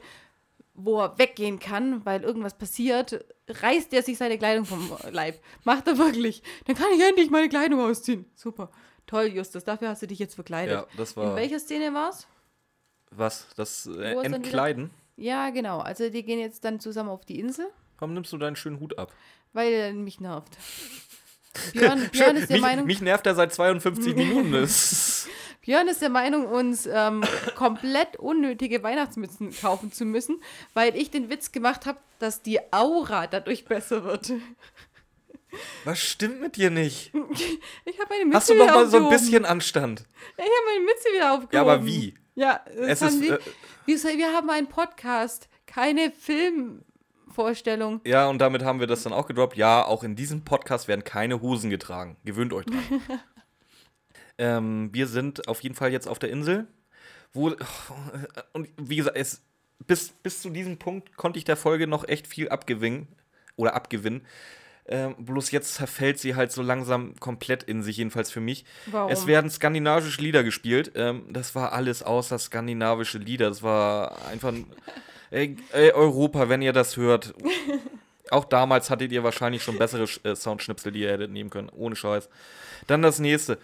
wo er weggehen kann, weil irgendwas passiert, reißt er sich seine Kleidung vom Leib. Macht er wirklich. Dann kann ich endlich meine Kleidung ausziehen. Super. Toll, Justus. Dafür hast du dich jetzt verkleidet.
ja, das
in
war.
welcher Szene war's?
Was? Das äh, Entkleiden?
Ja, genau. Also die gehen jetzt dann zusammen auf die Insel,
Warum nimmst du deinen schönen Hut ab?
weil er mich nervt. Björn, Björn ist der
mich,
Meinung,
mich nervt er seit 52 Minuten.
Björn ist der Meinung, uns ähm, komplett unnötige Weihnachtsmützen kaufen zu müssen, weil ich den Witz gemacht habe, dass die Aura dadurch besser wird.
Was stimmt mit dir nicht?
Ich habe meine Mütze
Hast du noch mal so ein
aufgehoben.
bisschen Anstand?
Ich habe meine Mütze wieder aufgehoben.
Ja, aber wie?
Ja,
Es
das haben
ist,
die,
äh,
wir, wir haben einen Podcast, keine Filmvorstellung.
Ja, und damit haben wir das dann auch gedroppt. Ja, auch in diesem Podcast werden keine Hosen getragen. Gewöhnt euch dran. ähm, wir sind auf jeden Fall jetzt auf der Insel, wo und wie gesagt, es bis, bis zu diesem Punkt konnte ich der Folge noch echt viel abgewinnen oder abgewinnen. Ähm, bloß jetzt zerfällt sie halt so langsam komplett in sich, jedenfalls für mich.
Warum?
Es werden skandinavische Lieder gespielt. Ähm, das war alles außer skandinavische Lieder. Das war einfach. ey, ey, Europa, wenn ihr das hört. Auch damals hattet ihr wahrscheinlich schon bessere äh, Soundschnipsel, die ihr hättet nehmen können. Ohne Scheiß. Dann das nächste.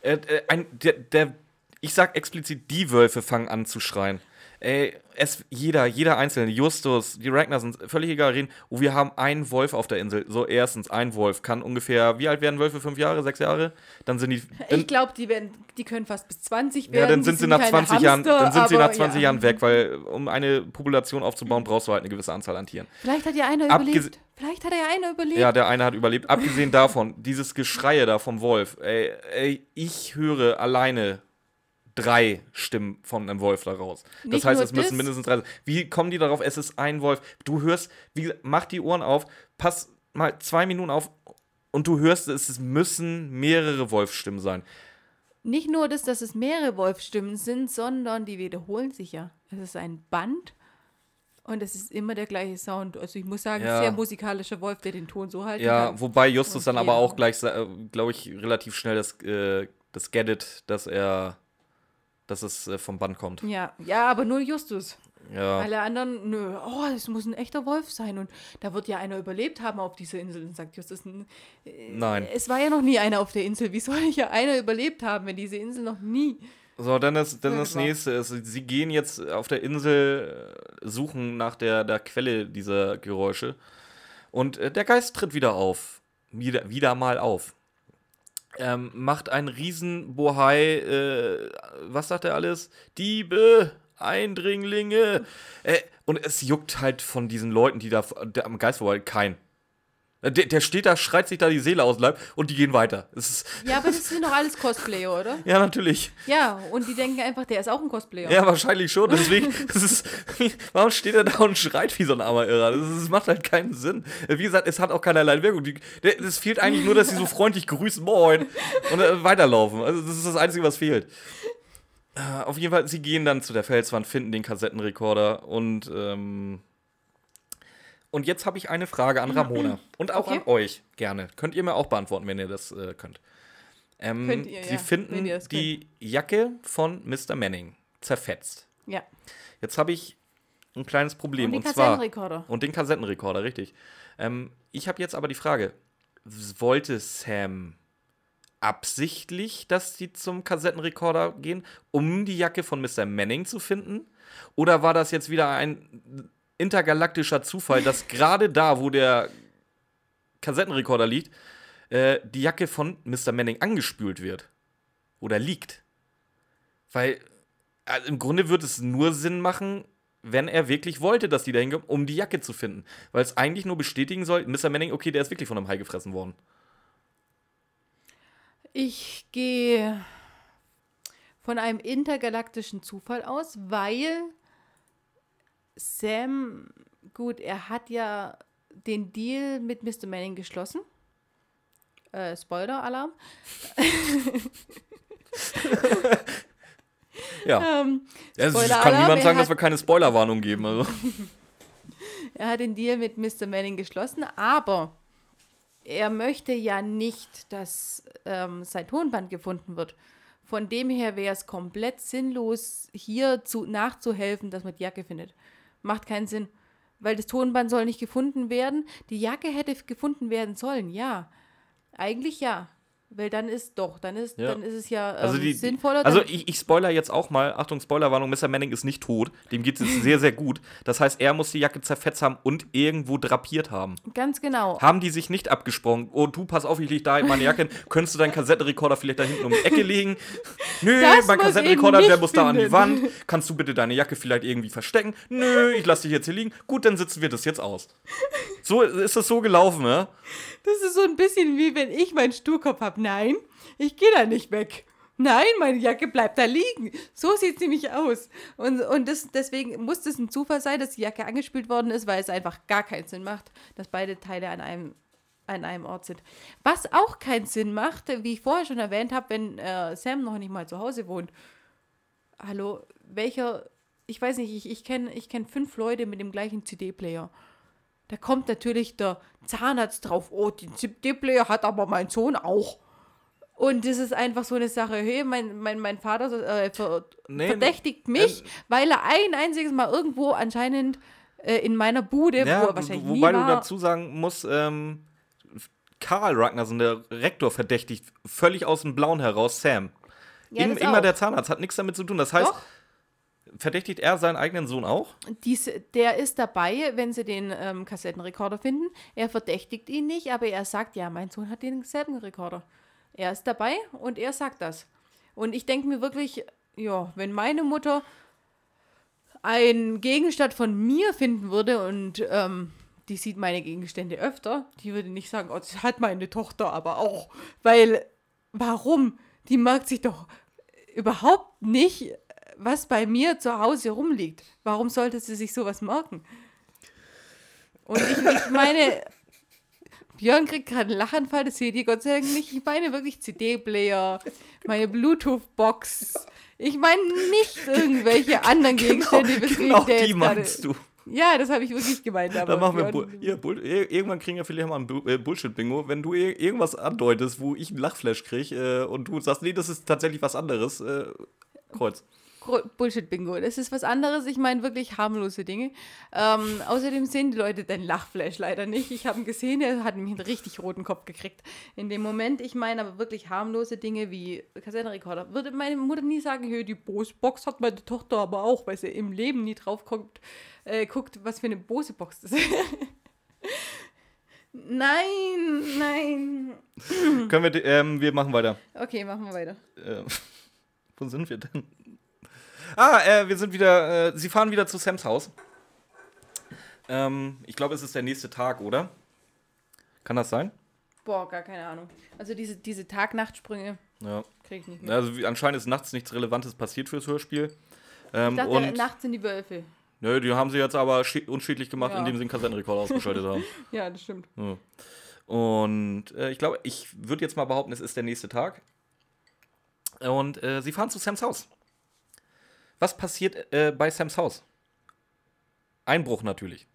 Äh, äh, ein, der, der, ich sag explizit, die Wölfe fangen an zu schreien. Ey, es, jeder, jeder Einzelne, Justus, die Ragnar sind völlig egal reden. Oh, wir haben einen Wolf auf der Insel. So, erstens, ein Wolf kann ungefähr, wie alt werden Wölfe? Fünf Jahre, sechs Jahre? Dann sind die. Dann,
Ich glaube, die, werden- die können fast bis 20 werden.
ja, dann sind sie nach
keine
20 Jahren,
Hamster,
dann sind sie
aber
nach 20
ja.
Jahren weg, weil um eine Population aufzubauen, brauchst du halt eine gewisse Anzahl an Tieren.
Vielleicht hat ja einer
Abgese-
überlebt. Vielleicht hat ja einer überlebt.
Ja, der eine hat überlebt. Abgesehen davon, dieses Geschreie da vom Wolf, ey, ey, ich höre alleine drei Stimmen von einem Wolf da raus. Das
Nicht
heißt, es müssen
das.
mindestens drei. Wie kommen die darauf, es ist ein Wolf? Du hörst, wie mach die Ohren auf, pass mal zwei Minuten auf und du hörst, es müssen mehrere Wolfstimmen sein.
Nicht nur das, dass es mehrere Wolfstimmen sind, sondern die wiederholen sich ja. Es ist ein Band und es ist immer der gleiche Sound. Also ich muss sagen,
Ja.
sehr musikalischer Wolf, der den Ton so halten
Ja,
kann.
wobei Justus dann
Okay.
aber auch gleich, glaube ich, relativ schnell das, äh, das Get it, dass er, dass es äh, vom Band kommt.
Ja, ja, aber nur Justus.
Ja.
Alle anderen, nö, oh, das muss ein echter Wolf sein. Und da wird ja einer überlebt haben auf dieser Insel. Und sagt Justus, n-
Nein.
es war ja noch nie einer auf der Insel. Wie soll ja einer überlebt haben, wenn diese Insel noch nie.
So, dann das, dann das nächste ist, sie gehen jetzt auf der Insel, äh, suchen nach der, der Quelle dieser Geräusche. Und äh, der Geist tritt wieder auf. Wieder, wieder mal auf. Ähm, macht einen riesen Bohai, äh, was sagt er alles? Diebe, Eindringlinge. Äh, und es juckt halt von diesen Leuten, die da der, am Geist vorbei, kein. Äh, Der, der steht da, schreit sich da die Seele aus dem Leib und die gehen weiter.
Ja, aber das sind doch alles Cosplayer, oder?
ja, natürlich.
Ja, und die denken einfach, der ist auch ein Cosplayer.
Ja, wahrscheinlich schon. Deswegen, das ist, warum steht er da und schreit wie so ein armer Irrer? Das, ist, das macht halt keinen Sinn. Wie gesagt, es hat auch keinerlei Wirkung. Es fehlt eigentlich nur, dass sie so freundlich grüßen, moin, und äh, weiterlaufen. Also, das ist das Einzige, was fehlt. Äh, auf jeden Fall, sie gehen dann zu der Felswand, finden den Kassettenrekorder und, ähm, und jetzt habe ich eine Frage an Ramona und auch
Okay.
an euch gerne. Könnt ihr mir auch beantworten, wenn ihr das äh, könnt. Ähm,
Könnt ihr,
sie
ja,
finden die Jacke von Mr. Manning zerfetzt.
Ja.
Jetzt habe ich ein kleines Problem.
Und
Und,
den
zwar.
Kassettenrekorder.
Und den Kassettenrekorder, richtig. Ähm, ich habe jetzt aber die Frage: Wollte Sam absichtlich, dass die zum Kassettenrekorder gehen, um die Jacke von Mr. Manning zu finden? Oder war das jetzt wieder ein intergalaktischer Zufall, dass gerade da, wo der Kassettenrekorder liegt, äh, die Jacke von Mr. Manning angespült wird? Oder liegt? Weil also im Grunde wird es nur Sinn machen, wenn er wirklich wollte, dass die da hingehen, um die Jacke zu finden. Weil es eigentlich nur bestätigen soll, Mr. Manning, okay, der ist wirklich von einem Hai gefressen worden.
Ich gehe von einem intergalaktischen Zufall aus, weil Sam, gut, er hat ja den Deal mit Mr. Manning geschlossen. Äh, Spoiler-Alarm.
Ja.
Ähm,
ja es
Spoiler-Alarm,
kann niemand sagen, dass wir keine Spoilerwarnung geben. Also.
Er hat den Deal mit Mr. Manning geschlossen, aber er möchte ja nicht, dass ähm, sein Tonband gefunden wird. Von dem her wäre es komplett sinnlos, hier zu, nachzuhelfen, dass man die Jacke findet. Macht keinen Sinn. Weil das Tonband soll nicht gefunden werden. Die Jacke hätte gefunden werden sollen, ja. Eigentlich ja. Weil dann ist doch, dann ist,
Ja.
dann ist es ja ähm,
Also, die,
sinnvoller.
also ich, ich spoiler jetzt auch mal, Achtung, Spoilerwarnung, Mr. Manning ist nicht tot. Dem geht es jetzt sehr, sehr gut. Das heißt, er muss die Jacke zerfetzt haben und irgendwo drapiert haben.
ganz genau.
Haben die sich nicht abgesprochen? Oh, du, pass auf, ich leg da meine Jacke hin. Könntest du deinen Kassettenrekorder vielleicht da hinten um die Ecke legen? Nö,
Das
mein Kassettenrekorder, der muss da an die
finden.
Wand. Kannst du bitte deine Jacke vielleicht irgendwie verstecken? Nö, ich lass dich jetzt hier liegen. Gut, dann sitzen wir das jetzt aus. So ist das so gelaufen, ne?
Das ist so ein bisschen wie wenn ich meinen Sturkopf habe. Nein, ich gehe da nicht weg. Nein, meine Jacke bleibt da liegen. So sieht sie nämlich aus. Und, und das, deswegen muss es ein Zufall sein, dass die Jacke angespült worden ist, weil es einfach gar keinen Sinn macht, dass beide Teile an einem, an einem Ort sind. Was auch keinen Sinn macht, wie ich vorher schon erwähnt habe, wenn äh, Sam noch nicht mal zu Hause wohnt. Hallo, welcher ich weiß nicht, ich, ich kenne ich kenn fünf Leute mit dem gleichen CD-Player. Da kommt natürlich der Zahnarzt drauf, oh, den CD-Player hat aber mein Sohn auch. Und das ist einfach so eine Sache. Hey, mein, mein, mein Vater äh, ver
Nee,
verdächtigt mich,
ähm,
weil er ein einziges Mal irgendwo anscheinend äh, in meiner Bude, wo
Ja,
er wahrscheinlich
wobei
nie
du
war,
dazu sagen musst, ähm, Karl Ragnarsson, der Rektor, verdächtigt völlig aus dem Blauen heraus Sam.
Ja,
Ingmar
auch.
der Zahnarzt hat nichts damit zu tun. Das heißt,
Doch.
verdächtigt er seinen eigenen Sohn auch?
Dies, der ist dabei, wenn sie den ähm, Kassettenrekorder finden. Er verdächtigt ihn nicht, aber er sagt, ja, mein Sohn hat denselben Rekorder. Er ist dabei und er sagt das. Und ich denke mir wirklich, ja, wenn meine Mutter einen Gegenstand von mir finden würde und ähm, die sieht meine Gegenstände öfter, die würde nicht sagen, oh, das hat meine Tochter aber auch. Weil, warum? Die merkt sich doch überhaupt nicht, was bei mir zu Hause rumliegt. Warum sollte sie sich sowas merken? Und ich, ich meine, Björn kriegt gerade einen Lachanfall, das seht ihr Gott sei Dank nicht. Ich meine wirklich CD-Player, meine Bluetooth-Box. Ich meine nicht irgendwelche anderen Gegenstände, weswegen
genau
der
die meinst du.
Ja, das habe ich wirklich gemeint. Aber
Dann machen wir Bu Bull ir- irgendwann kriegen wir vielleicht mal ein Bu äh, Bullshit-Bingo. Wenn du ir irgendwas andeutest, wo ich einen Lachflash kriege äh, und du sagst, nee, das ist tatsächlich was anderes, äh, Kreuz.
Bullshit-Bingo. Das ist was anderes. Ich meine wirklich harmlose Dinge. Ähm, außerdem sehen die Leute den Lachflash leider nicht. Ich habe ihn gesehen, er hat nämlich einen richtig roten Kopf gekriegt. In dem Moment, ich meine aber wirklich harmlose Dinge wie Kassettenrekorder. Würde meine Mutter nie sagen, hey, die Bose-Box hat meine Tochter aber auch, weil sie im Leben nie drauf guckt, äh, guckt was für eine Bose-Box das ist. nein, nein.
Können wir, ähm, wir machen weiter.
Okay, machen wir weiter.
Äh, wo sind wir denn? Ah, äh, wir sind wieder, äh, sie fahren wieder zu Sams Haus. Ähm, ich glaube, es ist der nächste Tag, oder? Kann das sein?
Boah, gar keine Ahnung. Also diese, diese Tag-Nacht-Sprünge
Ja.
kriege ich nicht mehr.
Also wie, anscheinend ist nachts nichts Relevantes passiert fürs Hörspiel. Ähm,
Ich dachte,
und
nachts sind die Wölfe.
nö, die haben sie jetzt aber unschädlich gemacht,
Ja.
indem sie den Kassettenrekorder ausgeschaltet haben.
Ja, das stimmt.
Ja. Und äh, ich glaube, ich würde jetzt mal behaupten, es ist der nächste Tag. Und äh, sie fahren zu Sams Haus. Was passiert äh, bei Sams Haus? Einbruch natürlich.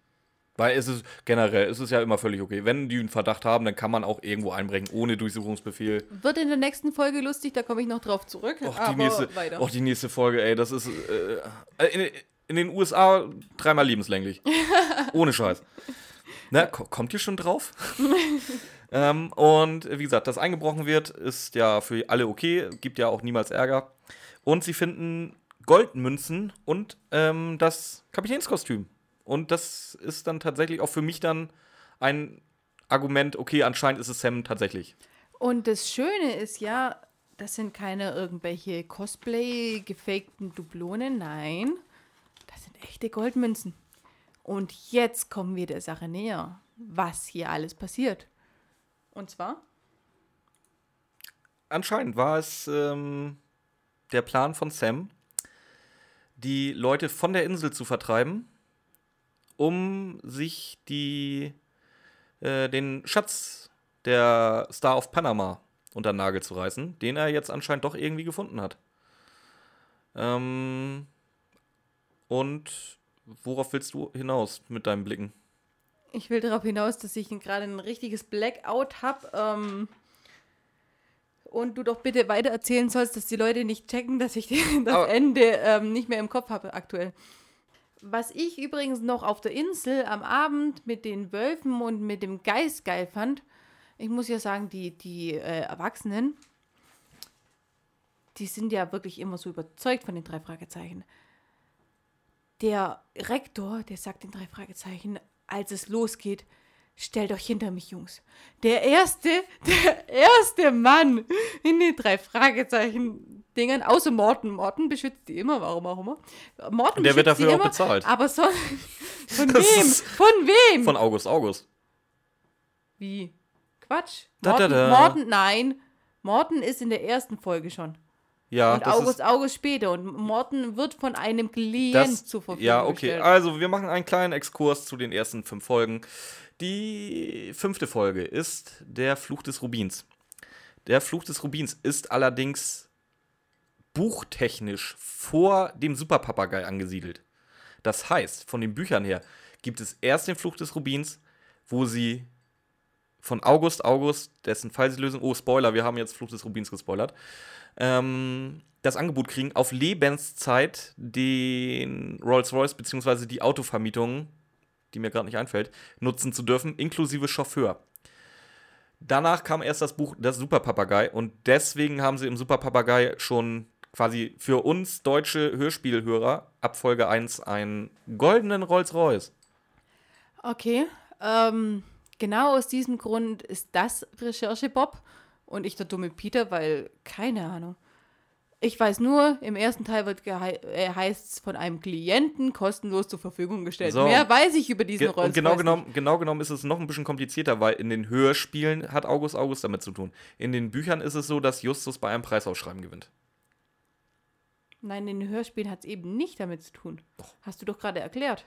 Weil es ist generell, es ist ja immer völlig okay. Wenn die einen Verdacht haben, dann kann man auch irgendwo einbrechen, ohne Durchsuchungsbefehl.
Wird in der nächsten Folge lustig, da komme ich noch drauf zurück.
Och, die, nächste, och, die nächste Folge, ey, das ist äh, äh, in, in den USA dreimal lebenslänglich. Ohne Scheiß. Na, ko kommt ihr schon drauf? ähm, und wie gesagt, dass eingebrochen wird, ist ja für alle okay, gibt ja auch niemals Ärger. Und sie finden Goldmünzen und ähm, das Kapitänskostüm. Und das ist dann tatsächlich auch für mich dann ein Argument, okay, anscheinend ist es Sam tatsächlich.
Und das Schöne ist ja, das sind keine irgendwelche Cosplay-gefakten Dublonen, nein, das sind echte Goldmünzen. Und jetzt kommen wir der Sache näher, was hier alles passiert. Und zwar,
Anscheinend war es ähm, der Plan von Sam, die Leute von der Insel zu vertreiben, um sich die, äh, den Schatz der Star of Panama unter den Nagel zu reißen, den er jetzt anscheinend doch irgendwie gefunden hat. Ähm, und worauf willst du hinaus mit deinen Blicken?
ich will darauf hinaus, dass ich gerade ein richtiges Blackout habe. Ähm, und du doch bitte weiter erzählen sollst, dass die Leute nicht checken, dass ich das
Aber-
Ende ähm, nicht mehr im Kopf habe aktuell. Was ich übrigens noch auf der Insel am Abend mit den Wölfen und mit dem Geist geil fand, ich muss ja sagen, die, die äh, Erwachsenen, die sind ja wirklich immer so überzeugt von den drei Fragezeichen. Der Rektor, der sagt den drei Fragezeichen, als es losgeht, stellt euch hinter mich, Jungs. Der erste, der erste Mann in den drei Fragezeichen Dingern, außer Morten. Morten beschützt die immer, warum auch immer. Morten
Der wird dafür auch
immer,
bezahlt.
Aber so, von
Das
wem? Von wem?
Von August August.
Wie? Quatsch.
Da, da,
Morten,
da.
Morten, nein. Morten ist in der ersten Folge schon.
Ja,
und August, August später. Und Morten wird von einem Klient
das,
zur Verfügung
Ja, okay.
gestellt.
Also, wir machen einen kleinen Exkurs zu den ersten fünf Folgen. Die fünfte Folge ist Der Fluch des Rubins. Der Fluch des Rubins ist allerdings buchtechnisch vor dem Superpapagei angesiedelt. Das heißt, von den Büchern her gibt es erst den Fluch des Rubins, wo sie von August August, dessen Fall sie lösen, oh Spoiler, wir haben jetzt Fluch des Rubins gespoilert, ähm, das Angebot kriegen, auf Lebenszeit den Rolls-Royce bzw. die Autovermietung, die mir gerade nicht einfällt, nutzen zu dürfen, inklusive Chauffeur. Danach kam erst das Buch Das Superpapagei und deswegen haben sie im Superpapagei schon quasi für uns deutsche Hörspielhörer ab Folge 1 einen goldenen Rolls-Royce.
Okay. Ähm, genau aus diesem Grund ist das Recherche-Bob und ich der dumme Peter, weil keine Ahnung. Ich weiß nur, im ersten Teil wird äh, heißt es von einem Klienten kostenlos zur Verfügung gestellt.
So.
Mehr weiß ich über diesen
Ge
Rolls
und genau genommen, genau genommen ist es noch ein bisschen komplizierter, weil in den Hörspielen hat August August damit zu tun. In den Büchern ist es so, dass Justus bei einem Preisausschreiben gewinnt.
Nein, in den Hörspielen hat es eben nicht damit zu tun.
Doch.
Hast du doch gerade erklärt.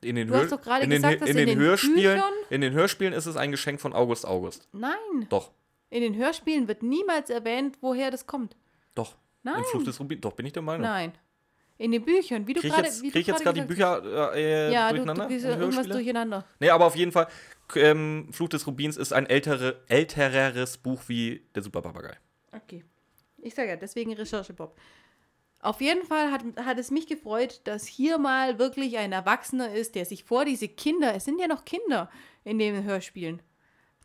In den,
Du
Hör
hast doch gerade
in den,
gesagt, dass
in
in
den
den
Hörspielen,
Büchern-
in den Hörspielen ist es ein Geschenk von August August.
Nein.
Doch,
In den Hörspielen wird niemals erwähnt, woher das kommt.
doch.
Nein.
Im Fluch des Rubins. Doch, bin ich der Meinung.
Nein. In den Büchern, wie du gerade du
krieg ich jetzt gerade die Bücher äh,
hast. Ja, du,
durcheinander?
du
Die
irgendwas durcheinander.
Nee, aber auf jeden Fall, ähm, Fluch des Rubins ist ein ältere, ältereres Buch wie der Superpapagei.
Okay. Ich sage ja, deswegen Recherche, Bob. Auf jeden Fall hat, hat es mich gefreut, dass hier mal wirklich ein Erwachsener ist, der sich vor diese Kinder, es sind ja noch Kinder in den Hörspielen,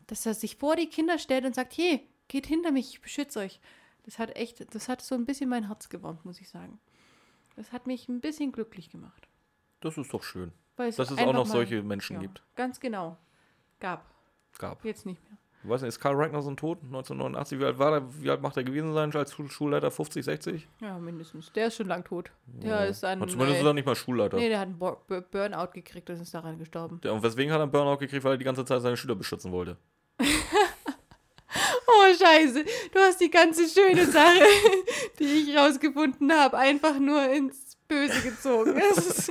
dass er sich vor die Kinder stellt und sagt, hey, geht hinter mich, ich beschütze euch. Das hat echt, das hat so ein bisschen mein Herz gewärmt, muss ich sagen. Das hat mich ein bisschen glücklich gemacht.
Das ist doch schön.
Weil es
Dass es auch noch
mal-
solche Menschen
ja,
gibt.
Ganz genau. Gab.
Gab.
Jetzt nicht mehr.
Ich weiß nicht, ist Karl Ragnarsson tot? 1989, wie alt war der? Wie alt macht er gewesen sein als Schul- Schulleiter? 50, 60?
Ja, mindestens. Der ist schon lang tot. Der
Ja.
ist an.
Und zumindest
äh,
ist er nicht mal Schulleiter.
Nee, der hat einen Burnout gekriegt und ist daran gestorben.
Der- Und weswegen hat er einen Burnout gekriegt? Weil er die ganze Zeit seine Schüler beschützen wollte.
Oh, Scheiße. Du hast die ganze schöne Sache, die ich rausgefunden habe, einfach nur ins Böse gezogen. Es ist,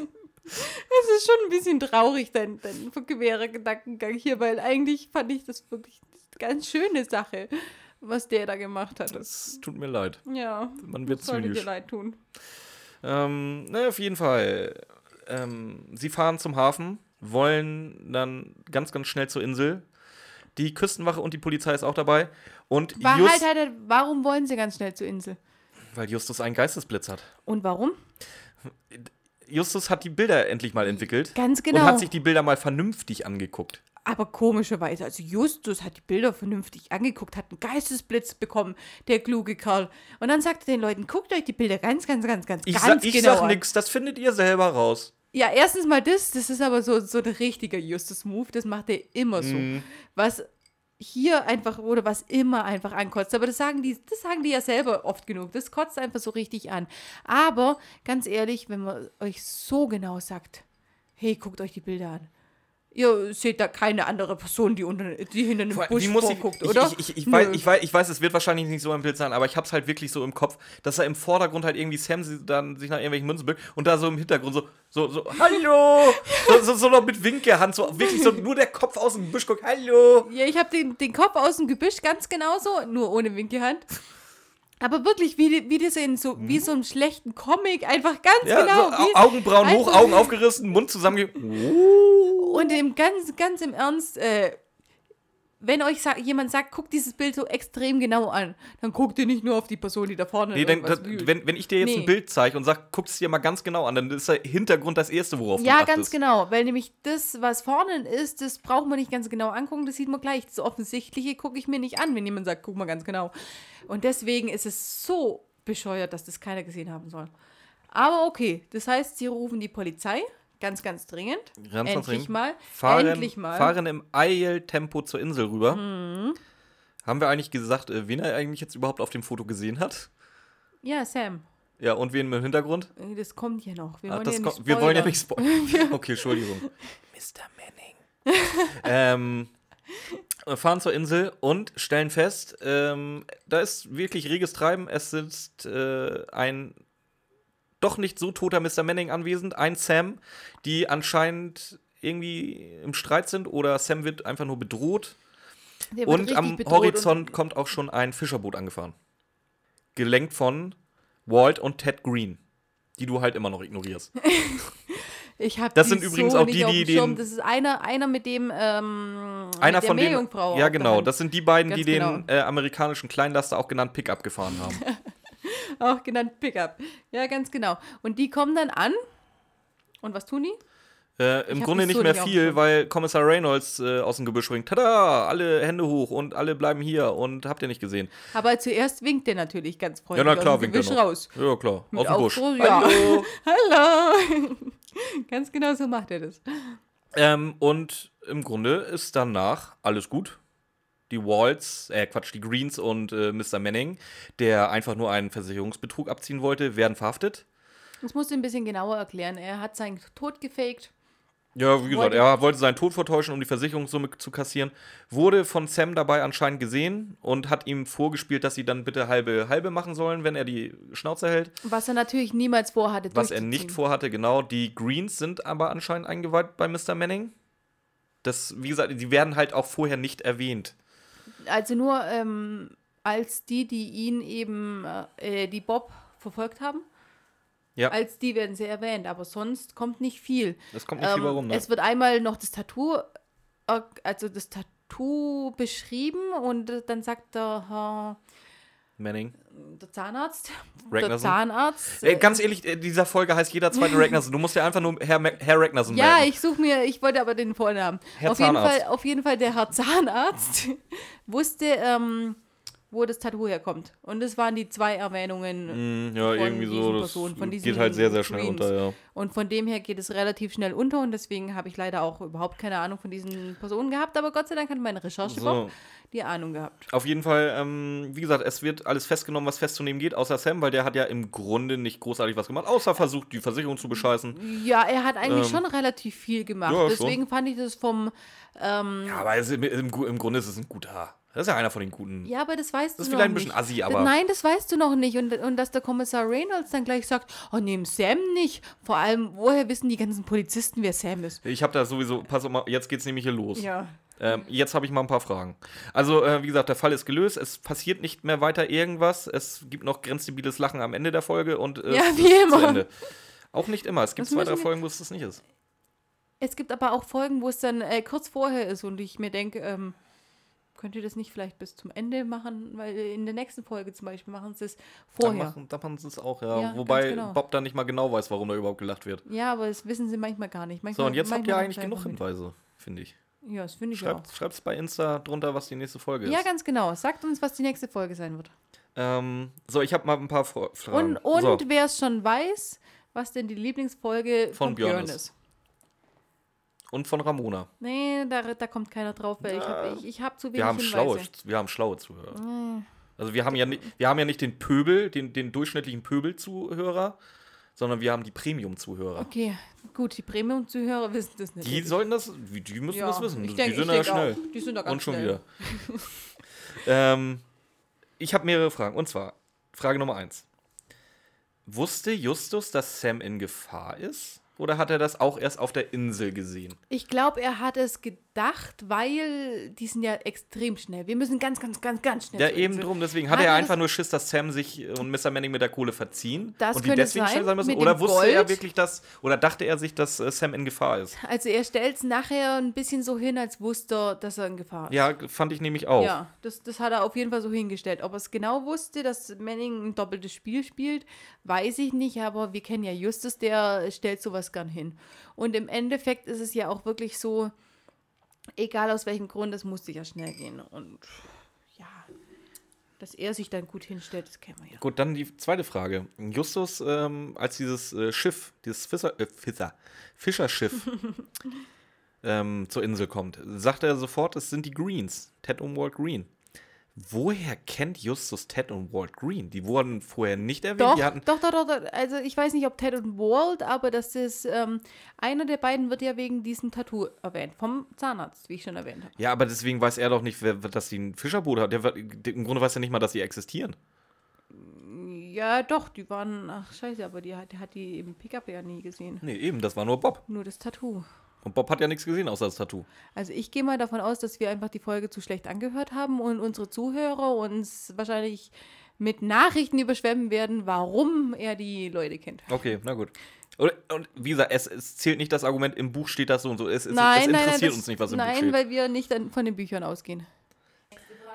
es ist schon ein bisschen traurig, dein, dein querer Gedankengang hier, weil eigentlich fand ich das wirklich eine ganz schöne Sache, was der da gemacht hat.
Es tut mir leid.
Ja,
Man wird
sollte dir
zynisch.
leid tun.
Ähm, na, auf jeden Fall. Ähm, sie fahren zum Hafen, wollen dann ganz, ganz schnell zur Insel. Die Küstenwache und die Polizei ist auch dabei. Und
War
Just,
halt, halt, halt, warum wollen sie ganz schnell zur Insel?
weil Justus einen Geistesblitz hat.
Und warum?
Justus hat die Bilder endlich mal entwickelt.
Ganz genau.
Und hat sich die Bilder mal vernünftig angeguckt.
Aber komischerweise, also Justus hat die Bilder vernünftig angeguckt, hat einen Geistesblitz bekommen, der kluge Kerl. Und dann sagt er den Leuten, guckt euch die Bilder ganz, ganz, ganz, ganz,
Ich,
ganz
sag, ich
genau
sag
an.
nix, das findet ihr selber raus.
Ja, erstens mal das, das ist aber so, so der richtige Justus-Move, das macht er immer so.
Mhm.
Was hier einfach, oder was immer einfach ankotzt. Aber das sagen die, das sagen die ja selber oft genug. Das kotzt einfach so richtig an. Aber ganz ehrlich, wenn man euch so genau sagt, hey, guckt euch die Bilder an. Ihr seht da keine andere Person, die, unter, die hinter einem Busch
Wie muss ich, ich,
oder?
Ich, ich, ich, weiß, ich, weiß, ich weiß, es wird wahrscheinlich nicht so im Bild sein, aber ich hab's halt wirklich so im Kopf, dass er im Vordergrund halt irgendwie Sam dann sich nach irgendwelchen Münzen bückt und da so im Hintergrund so, so, so, hallo! so, so, so noch mit Winkelhand, so wirklich so nur der Kopf aus dem Busch guckt, hallo!
Ja, ich habe den, den Kopf aus dem Gebüsch ganz genauso, nur ohne Winkelhand. Aber wirklich, wie, wie das in so, wie so einem schlechten Comic, einfach ganz
Ja,
genau.
so, Augenbrauen hoch, Augen aufgerissen, Mund zusammenge...
Und im ganz, ganz im Ernst, äh, wenn euch sa jemand sagt, guckt dieses Bild so extrem genau an, dann guckt ihr nicht nur auf die Person, die da vorne
Nee, dann, das, wenn, wenn ich dir jetzt
Nee.
ein Bild zeige und sag, guck es dir mal ganz genau an, dann ist der Hintergrund das Erste, worauf
Ja,
du achtest.
ganz genau, weil nämlich das, was vorne ist, das braucht man nicht ganz genau angucken, das sieht man gleich. Das Offensichtliche gucke ich mir nicht an, wenn jemand sagt, guck mal ganz genau. Und deswegen ist es so bescheuert, dass das keiner gesehen haben soll. Aber okay, das heißt, sie rufen die Polizei, ganz, ganz dringend.
Ganz, ganz
endlich
dringend.
mal.
Fahren,
endlich mal.
fahren im Eiltempo zur Insel rüber. Haben wir eigentlich gesagt, äh, wen er eigentlich jetzt überhaupt auf dem Foto gesehen hat?
Ja, Sam,
Ja, und wen im Hintergrund?
äh, das kommt ja noch. Wir
Ah,
wollen, ja nicht
kommt- wir wollen ja nicht
spoilern.
Okay, Entschuldigung. Mr. Manning. ähm, wir fahren zur Insel und stellen fest, ähm, da ist wirklich reges Treiben. Es sitzt äh, ein doch nicht so toter Mr. Manning anwesend, ein Sam, die anscheinend irgendwie im Streit sind oder Sam wird einfach nur bedroht.
Der
Und am
bedroht
Horizont
und-
kommt auch schon ein Fischerboot angefahren. Gelenkt von Walt und Ted Green. Die du halt immer noch ignorierst.
Ich hab
Das
die
sind übrigens
so
auch die, die den-
Das ist einer, einer mit dem ähm,
Einer
mit der
von denen.
Meerjungfrau
Ja,
der
genau. Das sind die beiden,
Ganz
die den
genau.
äh, amerikanischen Kleinlaster, auch genannt Pickup, gefahren haben.
Auch genannt Pickup. Ja, ganz genau. Und die kommen dann an. Und was tun die?
Äh, Im Grunde nicht
so
mehr viel, weil Kommissar Reynolds äh, aus dem Gebüsch springt. Tada! Alle Hände hoch und alle bleiben hier und habt ihr nicht gesehen.
Aber zuerst winkt der natürlich ganz
Ja,
freundlich
na klar,
aus dem
winkt
Gebüsch raus.
Ja, klar.
Mit
aus dem Busch.
Ausdruck, ja.
Hallo!
Hallo! ganz genau so macht er das.
ähm, und im Grunde ist danach alles gut. Die Walls, äh, Quatsch, die Greens und äh, Mr. Manning, der einfach nur einen Versicherungsbetrug abziehen wollte, werden verhaftet.
Das musst du ein bisschen genauer erklären. Er hat seinen Tod gefaked.
Ja, wie gesagt,
Wollte-
er wollte seinen Tod vortäuschen, um die Versicherungssumme zu kassieren. Wurde von Sam dabei anscheinend gesehen und hat ihm vorgespielt, dass sie dann bitte halbe halbe machen sollen, wenn er die Schnauze hält.
Was er natürlich niemals vorhatte.
Was er nicht vorhatte, genau. Die Greens sind aber anscheinend eingeweiht bei Mr. Manning. Das, wie gesagt, die werden halt auch vorher nicht erwähnt.
Also nur ähm, als die, die ihn eben, äh, die Bob verfolgt haben.
Ja.
Als die werden sie erwähnt, aber sonst kommt nicht viel.
Das kommt nicht viel warum, ne?
Ähm, Es wird einmal noch das Tattoo, äh, also das Tattoo beschrieben und äh, dann sagt der, Herr,
Manning.
der Zahnarzt, der
Ragnarsson?
Zahnarzt.
Ey, ganz ehrlich, äh, dieser Folge heißt jeder zweite Ragnarsson. Du musst ja einfach nur Herr, Herr Ragnarsson
ja,
merken.
ich suche mir, ich wollte aber den Vornamen.
Herr
auf, jeden
Zahnarzt.
Fall, auf jeden Fall, der Herr Zahnarzt wusste, ähm, wo das Tattoo herkommt. Und das waren die zwei Erwähnungen.
Mm, ja,
von
irgendwie
diesen
so. Das
Personen, von
geht
diesen
halt sehr, sehr schnell
Greens.
unter, ja.
Und von dem her geht es relativ schnell unter und deswegen habe ich leider auch überhaupt keine Ahnung von diesen Personen gehabt, aber Gott sei Dank hat meine Recherche
So.
die Ahnung gehabt.
Auf jeden Fall, ähm, wie gesagt, es wird alles festgenommen, was festzunehmen geht, außer Sam, weil der hat ja im Grunde nicht großartig was gemacht, außer versucht, die Versicherung zu bescheißen.
Ja, er hat eigentlich
Ähm,
schon relativ viel gemacht.
ja, schon.
deswegen fand ich das vom. Ähm,
Ja, aber es, im, im, im Grunde ist es ein guter. Das ist ja einer von den guten.
ja, aber das weißt
Das ist
du noch
vielleicht ein
nicht.
bisschen assi, aber-
Nein, das weißt du noch nicht. Und, und dass der Kommissar Reynolds dann gleich sagt, oh, nehmen Sam nicht. Vor allem, woher wissen die ganzen Polizisten, wer Sam ist?
Ich habe da sowieso, pass auf mal, jetzt geht's nämlich hier los.
Ja.
Ähm, jetzt habe ich mal ein paar Fragen. Also, äh, wie gesagt, der Fall ist gelöst. Es passiert nicht mehr weiter irgendwas. Es gibt noch grenzdebiles Lachen am Ende der Folge und äh,
Ja, wie
ist
immer.
Ende. Auch nicht immer. Es gibt
Das
zwei, drei Folgen, wo es das nicht ist.
Es gibt aber auch Folgen, wo es dann äh, kurz vorher ist und ich mir denke, ähm, könnt ihr das nicht vielleicht bis zum Ende machen? Weil in der nächsten Folge zum Beispiel machen sie es
Da
vorher.
machen, da machen sie es auch, ja.
Ja,
Wobei
genau.
Bob dann nicht mal genau weiß, warum da überhaupt gelacht wird.
Ja, aber das wissen sie manchmal gar nicht.
So,
Manchmal,
und jetzt habt ihr eigentlich genug. Hinweise, finde ich.
Ja, das finde ich
Schreibt, schreibt's bei Insta drunter, was die nächste Folge
auch.
ist.
Ja, ganz genau. Sagt uns, was die nächste Folge sein wird.
ähm, so, ich habe mal ein paar Fra- Fragen.
Und, und
so,
wer es schon weiß, was denn die Lieblingsfolge
Von
von,
Björn
Björn
ist.
ist.
Und von Ramona.
Nee, da, da kommt keiner drauf, weil ich
Ja.
habe ich, ich hab zu wenig
Wir haben, schlaue,
Hinweise.
wir haben schlaue Zuhörer. Also wir haben ja, wir haben ja nicht den Pöbel, den, den durchschnittlichen Pöbel-Zuhörer, sondern wir haben die Premium-Zuhörer.
Okay, gut, die Premium-Zuhörer wissen das nicht.
Die sollten das, die müssen
Ja,
das wissen.
ich
die
denk-
sind
ich
ja schnell.
auch. Die sind da ganz
Und schon
schnell.
wieder. ähm, ich habe mehrere Fragen. Und zwar, Frage Nummer eins. Wusste Justus, dass Sam in Gefahr ist? Oder hat er das auch erst auf der Insel gesehen?
Ich glaube, er hat es gedacht, weil die sind ja extrem schnell. Wir müssen ganz, ganz, ganz, ganz schnell.
Ja, eben
Insel.
drum. Deswegen
Hat
hat er
er
einfach
das-
nur Schiss, dass Sam sich und Mr. Manning mit der Kohle verziehen.
Das
und die deswegen
sein,
schnell sein müssen. Oder wusste er
Gold.
wirklich, dass, oder dachte er sich, dass äh, Sam in Gefahr ist?
Also er stellt es nachher ein bisschen so hin, als wusste er, dass er in Gefahr ist.
Ja, fand ich nämlich auch.
Ja, das, das hat er auf jeden Fall so hingestellt. Ob er es genau wusste, dass Manning ein doppeltes Spiel spielt, weiß ich nicht, aber wir kennen ja Justus, der stellt sowas gern hin. Und im Endeffekt ist es ja auch wirklich so, egal aus welchem Grund, es musste ja schnell gehen. Und ja, dass er sich dann gut hinstellt, das kennen wir ja.
Gut, dann die zweite Frage. Justus, ähm, als dieses äh, Schiff, dieses Fischer, äh, Fischer, Fischerschiff ähm, zur Insel kommt, sagt er sofort, es sind die Greens, Ted und Walt Green. Woher kennt Justus Ted und Walt Green? Die wurden vorher nicht erwähnt.
Doch,
die hatten,
doch, doch, doch. Also ich weiß nicht, ob Ted und Walt, aber das ist, ähm, einer der beiden wird ja wegen diesem Tattoo erwähnt. Vom Zahnarzt, wie ich schon erwähnt habe.
ja, aber deswegen weiß er doch nicht, wer, dass sie ein Fischerboot hat. Der, Im Grunde weiß er nicht mal, dass sie existieren.
Ja, doch, die waren, ach scheiße, aber die hat, der hat die im Pickup ja nie gesehen.
Nee, eben, das war nur Bob.
Nur das Tattoo.
Und Bob hat ja nichts gesehen außer das Tattoo.
Also ich gehe mal davon aus, dass wir einfach die Folge zu schlecht angehört haben und unsere Zuhörer uns wahrscheinlich mit Nachrichten überschwemmen werden, warum er die Leute kennt.
Okay, na gut. Und, und wie gesagt, es, es, zählt nicht das Argument, im Buch steht das so und so. Es, es,
nein,
es interessiert
nein, nein, das,
uns nicht, was im
nein,
Buch steht.
Nein, weil wir nicht von den Büchern ausgehen.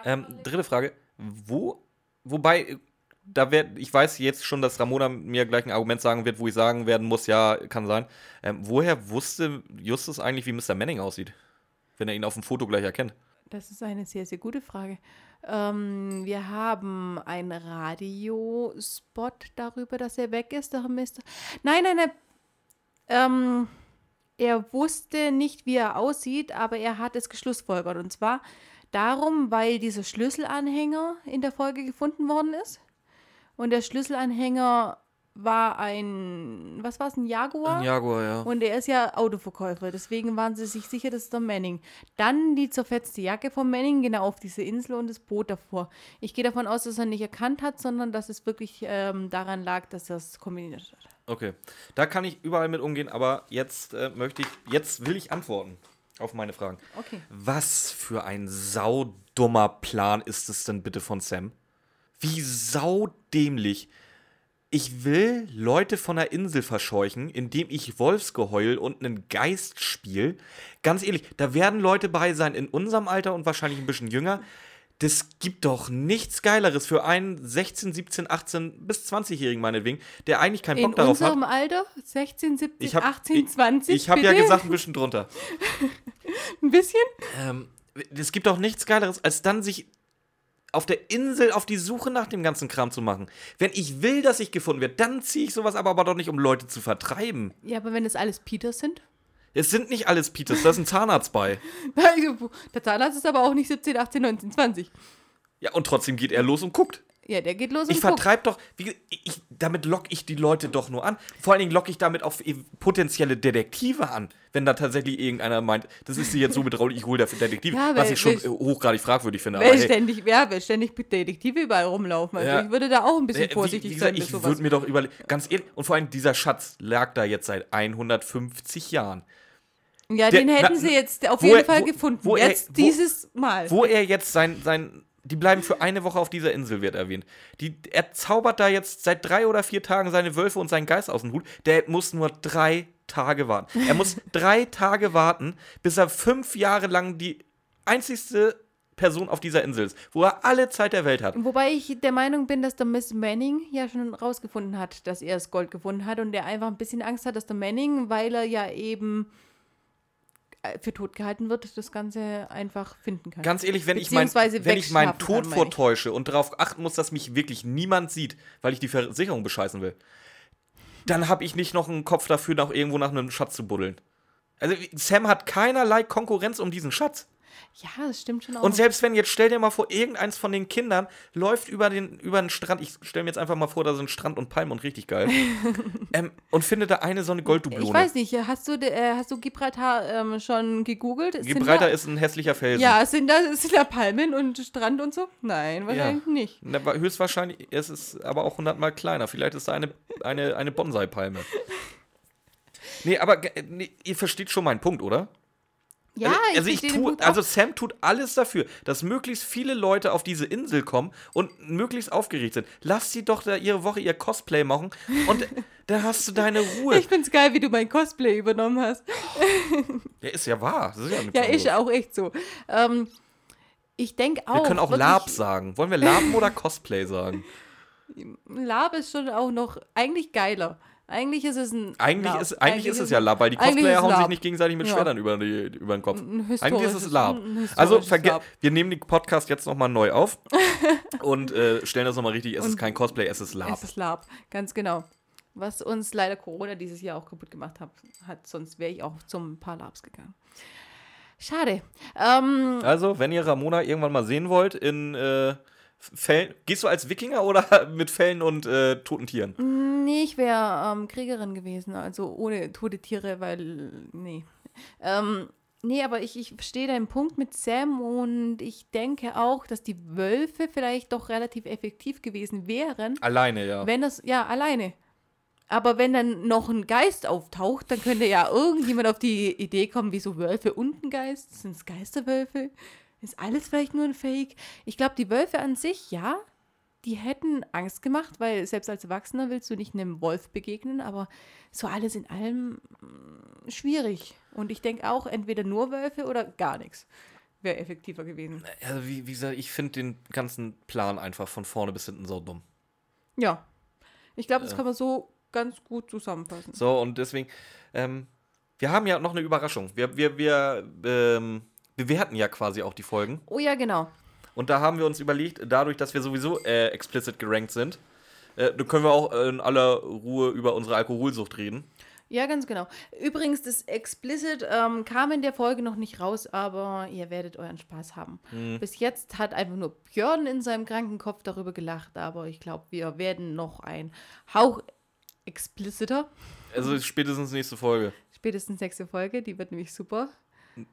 Ähm, dritte Frage. Wo, wobei, da werd, ich weiß jetzt schon, dass Ramona mir gleich ein Argument sagen wird, wo ich sagen werden muss, ja, kann sein. Ähm, woher wusste Justus eigentlich, wie Mr. Manning aussieht? Wenn er ihn auf dem Foto gleich erkennt.
Das ist eine sehr, sehr gute Frage. Ähm, wir haben einen Radiospot darüber, dass er weg ist. Der Mr. Nein, nein, nein. Ähm, er wusste nicht, wie er aussieht, aber er hat es geschlussfolgert. Und zwar darum, weil dieser Schlüsselanhänger in der Folge gefunden worden ist. Und der Schlüsselanhänger war ein, was war es, ein Jaguar?
Ein Jaguar, ja.
Und er ist ja Autoverkäufer, deswegen waren sie sich sicher, das ist der Manning. Dann die zerfetzte Jacke von Manning, genau auf diese Insel und das Boot davor. Ich gehe davon aus, dass er nicht erkannt hat, sondern dass es wirklich ähm, daran lag, dass er es kombiniert hat.
Okay, da kann ich überall mit umgehen, aber jetzt äh, möchte ich, jetzt will ich antworten auf meine Fragen.
Okay.
Was für ein saudummer Plan ist es denn bitte von Sam? Wie saudämlich ich will Leute von der Insel verscheuchen, indem ich Wolfsgeheul und einen Geist spiele. Ganz ehrlich, da werden Leute bei sein in unserem Alter und wahrscheinlich ein bisschen jünger. Das gibt doch nichts Geileres für einen 16, 17, 18 bis 20-Jährigen meinetwegen, der eigentlich keinen Bock
In
darauf hat.
unserem Alter? 16, 17,
Ich hab-
18, 20?
Ich habe ja gesagt, ein bisschen drunter.
Ein bisschen?
Ähm, es gibt doch nichts Geileres, als dann sich auf der Insel auf die Suche nach dem ganzen Kram zu machen. Wenn ich will, dass ich gefunden werde, dann ziehe ich sowas aber, aber doch nicht, um Leute zu vertreiben.
Ja, aber wenn es alles Peters sind?
Es sind nicht alles Peters, da ist ein Zahnarzt bei.
Der Zahnarzt ist aber auch nicht 17, 18, 19, 20.
Ja, und trotzdem geht er los und guckt.
Ja, der geht los
Ich
und guckt.
vertreibe doch, wie, ich, damit locke ich die Leute doch nur an. Vor allen Dingen locke ich damit auch e- potenzielle Detektive an, wenn da tatsächlich irgendeiner meint, das ist sie jetzt so bedrohlich, ich hole dafür Detektive,
Ja,
was ich schon äh, hochgradig fragwürdig finde. Aber
Weil
hey,
ständig, ja, weil ständig Detektive überall rumlaufen. Also
Ja.
ich würde da auch ein bisschen
wie,
vorsichtig
wie
sein
gesagt,
mit
ich würde mir doch überlegen, ganz ehrlich, und vor allem dieser Schatz lag da jetzt seit 150 Jahren.
Ja,
Der-
den hätten
na,
sie jetzt auf jeden
er-
Fall
wo-
gefunden.
wo er-
jetzt
wo-
dieses Mal.
Wo er jetzt sein, sein, die bleiben für eine Woche auf dieser Insel, wird erwähnt. Die, er zaubert da jetzt seit drei oder vier Tagen seine Wölfe und seinen Geist aus dem Hut. Der muss nur drei Tage warten. Er muss drei Tage warten, bis er fünf Jahre lang die einzigste Person auf dieser Insel ist, wo er alle Zeit der Welt hat.
Wobei ich der Meinung bin, dass der Miss Manning ja schon rausgefunden hat, dass er das Gold gefunden hat und der einfach ein bisschen Angst hat, dass der Manning, weil er ja eben für tot gehalten wird, das Ganze einfach finden kann.
Ganz ehrlich, wenn ich, mein, wenn ich meinen Tod
kann, meine ich.
vortäusche und darauf achten muss, dass mich wirklich niemand sieht, weil ich die Versicherung bescheißen will, dann habe ich nicht noch einen Kopf dafür, noch irgendwo nach einem Schatz zu buddeln. Also Sam hat keinerlei Konkurrenz um diesen Schatz.
Ja, das stimmt schon auch.
Und selbst wenn, jetzt stell dir mal vor, irgendeins von den Kindern läuft über den, über den Strand, ich stelle mir jetzt einfach mal vor, da sind Strand und Palmen und richtig geil, ähm, und findet da eine so eine Golddublone.
ich weiß nicht, hast du, äh, hast du Gibraltar ähm, schon gegoogelt?
Gibraltar
da,
ist ein hässlicher Felsen.
Ja, sind da, sind da Palmen und Strand und so? Nein, wahrscheinlich nicht.
Na, höchstwahrscheinlich, es ist aber auch hundertmal kleiner. Vielleicht ist da eine, eine, eine Bonsai-Palme. Nee, aber nee, ihr versteht schon meinen Punkt, oder?
Ja,
also, also ich
verstehe den
tue, also. Sam tut alles dafür, dass möglichst viele Leute auf diese Insel kommen und möglichst aufgeregt sind. Lass sie doch da ihre Woche ihr Cosplay machen und dann hast du deine Ruhe.
Ich find's geil, wie du mein Cosplay übernommen hast.
Ja, ist ja wahr. Ist ja,
Ja, ist auch echt so. Ähm, ich denke auch.
Wir können auch Lab sagen. Wollen wir Laben oder Cosplay sagen?
Lab ist schon auch noch eigentlich geiler. Eigentlich ist es ein.
Eigentlich
Lab.
ist, eigentlich ist es ja Lab, weil die
eigentlich
Cosplayer hauen sich nicht gegenseitig mit
Ja.
Schwertern über, die, über den Kopf.
Ein
Eigentlich ist es Lab. Also
Lab.
wir nehmen den Podcast jetzt nochmal neu auf und äh, stellen das nochmal richtig. Es ist kein Cosplay, es ist Lab.
Es ist Lab, ganz genau. Was uns leider Corona dieses Jahr auch kaputt gemacht hat, hat sonst wäre ich auch zum paar Labs gegangen. Schade. Ähm,
Also, wenn ihr Ramona irgendwann mal sehen wollt in äh, Fällen, gehst du als Wikinger oder mit Fällen und äh, toten Tieren?
nee, ich wäre ähm, Kriegerin gewesen, also ohne tote Tiere, weil, nee. Ähm, nee, aber ich, ich verstehe deinen Punkt mit Sam und ich denke auch, dass die Wölfe vielleicht doch relativ effektiv gewesen wären,
Alleine, ja.
wenn das, ja, alleine. Aber wenn dann noch ein Geist auftaucht, dann könnte ja irgendjemand auf die Idee kommen, wieso Wölfe und ein Geist? Sind es Geisterwölfe? Ist alles vielleicht nur ein Fake? Ich glaube, die Wölfe an sich, ja. die hätten Angst gemacht, weil selbst als Erwachsener willst du nicht einem Wolf begegnen, aber so alles in allem mm, schwierig. Und ich denke auch, entweder nur Wölfe oder gar nichts wäre effektiver gewesen.
Also wie, wie gesagt, ich finde den ganzen Plan einfach von vorne bis hinten so dumm.
Ja. Ich glaube, das kann man so ganz gut zusammenfassen.
So, und deswegen, ähm, wir haben ja noch eine Überraschung. Wir, wir, wir ähm, bewerten ja quasi auch die Folgen.
Oh ja, genau.
Und da haben wir uns überlegt, dadurch, dass wir sowieso äh, explicit gerankt sind, äh, da können wir auch in aller Ruhe über unsere Alkoholsucht reden.
Ja, ganz genau. Übrigens, das Explicit ähm, kam in der Folge noch nicht raus, aber ihr werdet euren Spaß haben.
Mhm.
Bis jetzt hat einfach nur Björn in seinem kranken Kopf darüber gelacht, aber ich glaube, wir werden noch ein Hauch expliciter.
Also spätestens nächste Folge.
Spätestens nächste Folge, die wird nämlich super.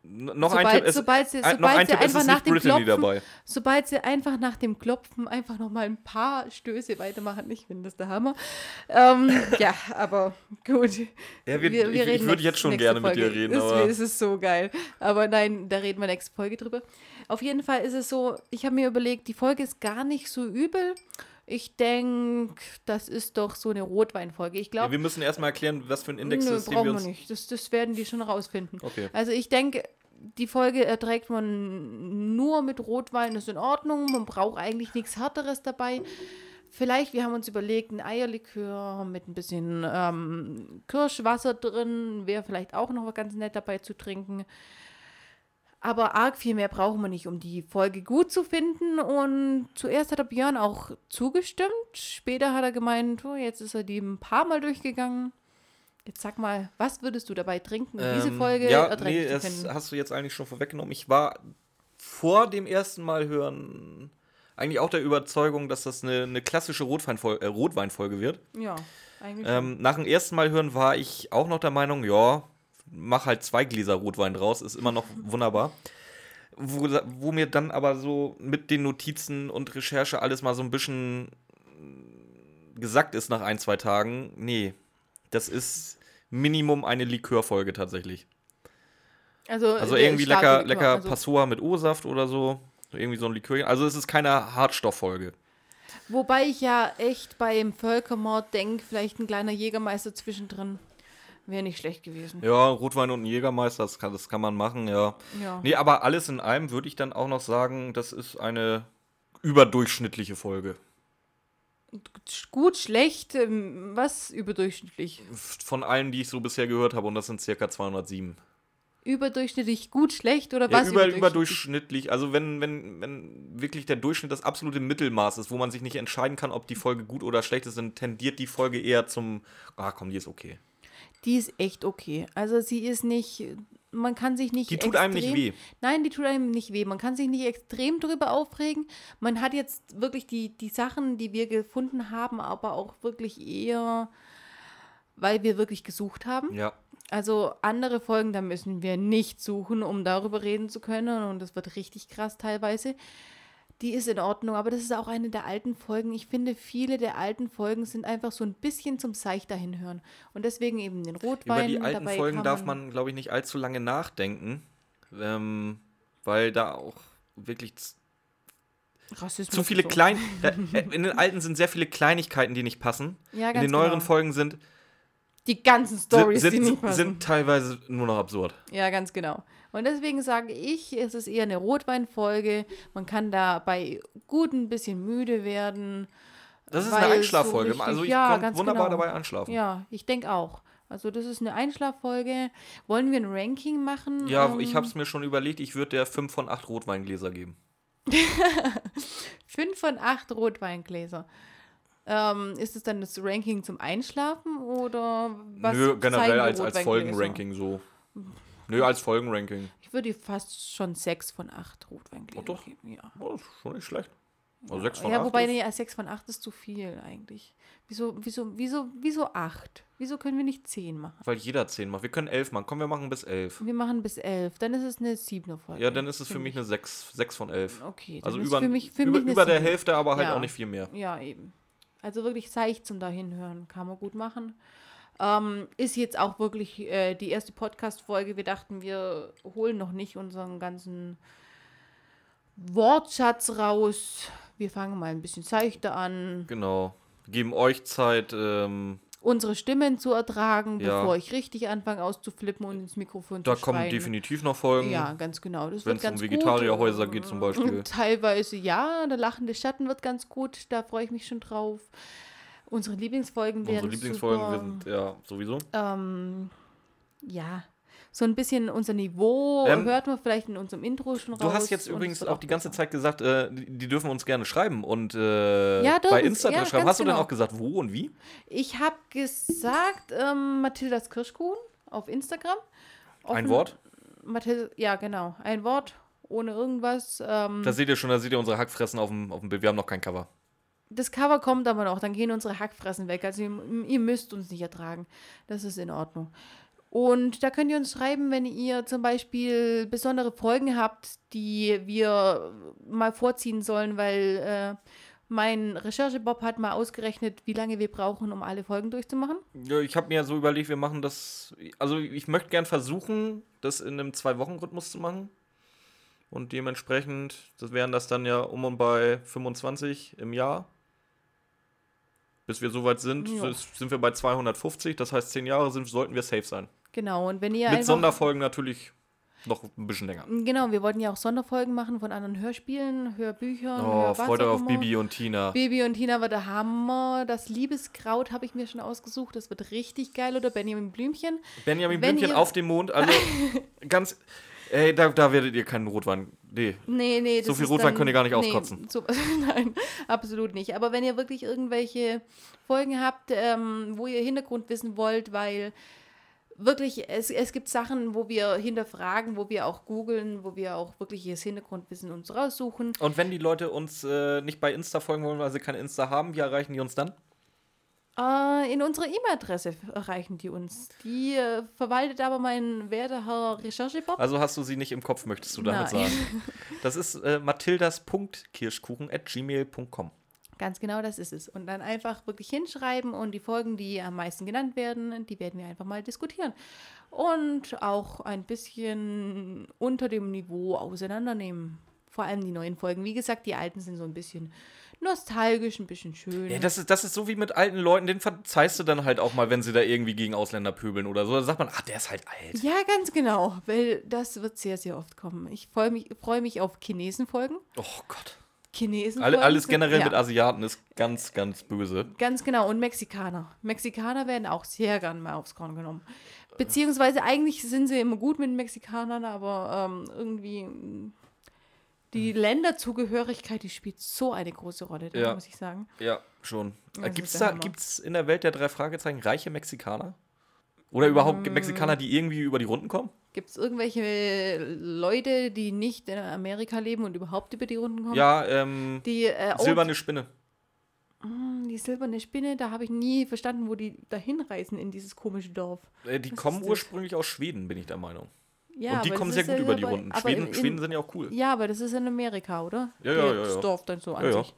Noch
Sobald-
ein Tipp, es,
sobald sie- sobald
ein
sie
Tipp,
einfach nach dem Klopfen-
dabei.
Sobald sie einfach nach dem Klopfen einfach noch mal ein paar Stöße weitermachen, ich finde das der Hammer. Ähm, ja, aber gut.
Ja, wir- ich- ich würde jetzt schon gerne mit dir
Folge.
reden,
Es, es ist so geil. Aber nein, da reden wir nächste Folge drüber. Auf jeden Fall ist es so, ich habe mir überlegt, die Folge ist gar nicht so übel. Ich denke, das ist doch so eine Rotweinfolge. Ich
Ja,
glaube,
wir müssen erstmal erklären, was für ein Index
Nö,
ist,
brauchen
wir uns.
nicht. Das, das werden die schon rausfinden.
Okay.
Also ich denke, die Folge erträgt man nur mit Rotwein, ist in Ordnung. Man braucht eigentlich nichts Härteres dabei. Vielleicht, wir haben uns überlegt, ein Eierlikör mit ein bisschen ähm, Kirschwasser drin, wäre vielleicht auch noch ganz nett dabei zu trinken. Aber arg viel mehr brauchen wir nicht, um die Folge gut zu finden. Und zuerst hat der Björn auch zugestimmt. Später hat er gemeint, oh, jetzt ist er die ein paar Mal durchgegangen. Jetzt sag mal, was würdest du dabei trinken, um diese
Ähm,
Folge
ja, nee,
zu
das
finden?
hast du jetzt eigentlich schon vorweggenommen. Ich war vor dem ersten Mal hören eigentlich auch der Überzeugung, dass das eine, eine klassische Rotweinfolge, äh, Rotweinfolge wird.
Ja, eigentlich.
Ähm, nach dem ersten Mal hören war ich auch noch der Meinung, ja, mach halt zwei Gläser Rotwein draus, ist immer noch wunderbar. Wo, wo mir dann aber so mit den Notizen und Recherche alles mal so ein bisschen gesagt ist nach ein, zwei Tagen, nee, das ist Minimum eine Likörfolge tatsächlich.
Also,
Also
der
irgendwie lecker,
Likör,
lecker
also,
Passoa mit O-Saft oder so. Irgendwie so ein Likör. Also es ist keine Hartstofffolge.
Wobei ich ja echt beim Völkermord denke, vielleicht ein kleiner Jägermeister zwischendrin wäre nicht schlecht gewesen.
Ja, Rotwein und ein Jägermeister, das kann, das kann man machen, ja.
Ja.
Nee, aber alles in allem würde ich dann auch noch sagen, das ist eine überdurchschnittliche Folge.
Gut, schlecht, ähm, was überdurchschnittlich?
Von allen, die ich so bisher gehört habe, und das sind circa 207.
Überdurchschnittlich gut, schlecht oder
Ja,
was?
über, überdurchschnittlich. Also wenn, wenn, wenn wirklich der Durchschnitt das absolute Mittelmaß ist, wo man sich nicht entscheiden kann, ob die Folge gut oder schlecht ist, dann tendiert die Folge eher zum, ah komm, die ist okay.
Die ist echt okay. Also sie ist nicht, man kann sich nicht
Die tut einem nicht weh.
Nein, die tut einem nicht weh. Man kann sich nicht extrem drüber aufregen. Man hat jetzt wirklich die, die Sachen, die wir gefunden haben, aber auch wirklich eher, weil wir wirklich gesucht haben.
Ja.
Also andere Folgen, da müssen wir nicht suchen, um darüber reden zu können. Und das wird richtig krass teilweise. Die ist in Ordnung, aber das ist auch eine der alten Folgen. Ich finde, viele der alten Folgen sind einfach so ein bisschen zum Seich dahin hören. Und deswegen eben den
Über
Rotwein.
die alten Folgen
kann
darf man, glaube ich, nicht allzu lange nachdenken, ähm, weil da auch wirklich
Rassismus
zu viele
so.
klein. Da, äh, in den alten sind sehr viele Kleinigkeiten, die nicht passen.
Ja,
in den neueren
genau.
Folgen sind,
Die ganzen
sind,
Stories, die
sind,
nicht
sind,
passen.
sind teilweise nur noch absurd.
Ja, ganz genau. Und deswegen sage ich, es ist eher eine Rotweinfolge. Man kann dabei gut ein bisschen müde werden.
Das ist eine
so
Einschlaffolge.
richtig-
also ich
ja,
kann wunderbar
genau.
dabei einschlafen.
Ja, ich denke auch. Also das ist eine Einschlaffolge. Wollen wir ein Ranking machen?
Ja,
Ähm,
ich habe es mir schon überlegt, ich würde der 5 von 8 Rotweingläser geben.
Fünf von acht Rotweingläser. Ähm, ist es dann das Ranking zum Einschlafen oder was?
Nö, generell als, als? Folgenranking so. Nö, als Folgenranking.
Ich würde fast schon sechs von acht Rotweingläser
Oh, doch.
geben. Ja.
Oh, ist schon nicht schlecht. Also 6 von
ja,
8
wobei
ist,
nee, 6 von 8 ist zu viel eigentlich. Wieso, wieso, wieso, wieso 8? Wieso können wir nicht 10 machen?
weil jeder 10 macht. Wir können 11 machen. Komm, wir machen bis 11.
Wir machen bis 11. Dann ist es eine 7er Folge.
Ja, dann ist es für mich
ich.
eine 6, 6 von 11.
Okay,
Also
ist
über,
für mich, für
über, über der
7.
Hälfte, aber halt
Ja.
auch nicht viel mehr.
Ja, eben. Also wirklich seicht zum Dahinhören. Kann man gut machen. Ähm, ist jetzt auch wirklich äh, die erste Podcast-Folge. Wir dachten, wir holen noch nicht unseren ganzen Wortschatz raus. Wir fangen mal ein bisschen seichter an,
Genau. Geben euch Zeit, ähm,
unsere Stimmen zu ertragen,
Ja.
bevor ich richtig anfange auszuflippen und ins Mikrofon
da
zu
kommen
schreien.
definitiv noch Folgen.
Ja, ganz genau. Das
Wenn es um Vegetarierhäuser geht zum Beispiel.
Teilweise ja, der lachende Schatten wird ganz gut, da freue ich mich schon drauf. Unsere Lieblingsfolgen werden
Unsere Lieblingsfolgen,
super.
wir sind, ja, sowieso.
ähm, ja, so ein bisschen unser Niveau
Ähm,
hört man vielleicht in unserem Intro schon raus.
Du hast jetzt übrigens auch die ganze. Zeit gesagt, äh, die, die dürfen uns gerne schreiben und äh,
Ja,
bei Instagram
ja,
schreiben. Hast du denn
genau.
auch gesagt, wo und wie?
Ich habe gesagt, ähm, Mathildas Kirschkuchen auf Instagram.
Ein
Offen-
Wort?
Mathilda, ja, genau. Ein Wort, ohne irgendwas. Ähm,
Da seht ihr schon, da seht ihr unsere Hackfressen auf dem, auf dem Bild. Wir haben noch kein Cover.
das Cover kommt aber noch, dann gehen unsere Hackfressen weg. Also ihr, ihr müsst uns nicht ertragen. Das ist in Ordnung. Und da könnt ihr uns schreiben, wenn ihr zum Beispiel besondere Folgen habt, die wir mal vorziehen sollen, weil äh, mein Recherchebob hat mal ausgerechnet, wie lange wir brauchen, um alle Folgen durchzumachen.
Ja, ich habe mir so überlegt, wir machen das. Also, ich möchte gern versuchen, das in einem Zwei-Wochen-Rhythmus zu machen. Und dementsprechend, das wären das dann ja um und bei 25 im Jahr. Bis wir soweit sind,
Ja.
sind wir bei 250. Das heißt, 10 Jahre sind, sollten wir safe sein.
Genau, und wenn ihr
Mit Sonderfolgen natürlich noch ein bisschen länger.
Genau, wir wollten ja auch Sonderfolgen machen von anderen Hörspielen, Hörbüchern.
Oh,
Hör auch
auf. Bibi und Tina.
Baby und Tina war der Hammer. Das Liebeskraut habe ich mir schon ausgesucht. Das wird richtig geil. Oder Benjamin Blümchen.
Benjamin
Wenn
Blümchen auf dem Mond. Also ganz. Ey, da, da werdet ihr keinen Rotwein. Nee.
Nee, nee.
So viel Rotwein
dann-
könnt ihr gar nicht
nee,
auskotzen.
So, nein, absolut nicht. Aber wenn ihr wirklich irgendwelche Folgen habt, ähm, wo ihr Hintergrund wissen wollt, weil wirklich, es, es gibt Sachen, wo wir hinterfragen, wo wir auch googeln, wo wir auch wirkliches Hintergrundwissen uns raussuchen.
Und wenn die Leute uns äh, nicht bei Insta folgen wollen, weil sie kein Insta haben, wie erreichen die uns dann?
Äh, in unsere E-Mail-Adresse erreichen die uns. Die äh, verwaltet aber mein werter Herr Recherchebob.
Also hast du sie nicht im Kopf, möchtest du damit
Nein.
sagen? Das ist äh, mathildas.kirschkuchen at gmail.com.
Ganz genau, das ist es. Und dann einfach wirklich hinschreiben und die Folgen, die am meisten genannt werden, die werden wir einfach mal diskutieren. Und auch ein bisschen unter dem Niveau auseinandernehmen. Vor allem die neuen Folgen. Wie gesagt, die alten sind so ein bisschen nostalgisch, ein bisschen schön.
Ja, das ist, das ist so wie mit alten Leuten, den verzeihst du dann halt auch mal, wenn sie da irgendwie gegen Ausländer pöbeln oder so. Da sagt man, ach, der ist halt alt.
ja, ganz genau, weil das wird sehr, sehr oft kommen. Ich freue mich, freu mich auf Chinesenfolgen.
Oh Gott.
Chinesen.
Alle, alles generell
ja.
mit Asiaten ist ganz, ganz böse.
Ganz genau. Und Mexikaner. Mexikaner werden auch sehr gern mal aufs Korn genommen. Beziehungsweise eigentlich sind sie immer gut mit Mexikanern, aber ähm, irgendwie die Länderzugehörigkeit, die spielt so eine große Rolle, da
Ja.
muss ich sagen.
Ja, schon. Da,
Hammer.
gibt's in der Welt der drei Fragezeichen reiche Mexikaner? Oder überhaupt
Mm.
Mexikaner, die irgendwie über die Runden kommen?
Gibt es irgendwelche Leute, die nicht in Amerika leben und überhaupt über die Runden kommen?
Ja, ähm,
Die, äh,
silberne Spinne.
die silberne Spinne, da habe ich nie verstanden, wo die dahin reisen in dieses komische Dorf.
Äh, die
Was
kommen ursprünglich aus Schweden, bin ich der Meinung.
Ja,
Und die kommen sehr gut
ja
über die Runden. Schweden,
in-
Schweden sind ja auch cool.
Ja, aber das ist in Amerika, oder?
Ja, ja, ja,
Das
ja.
Dorf dann so an sich.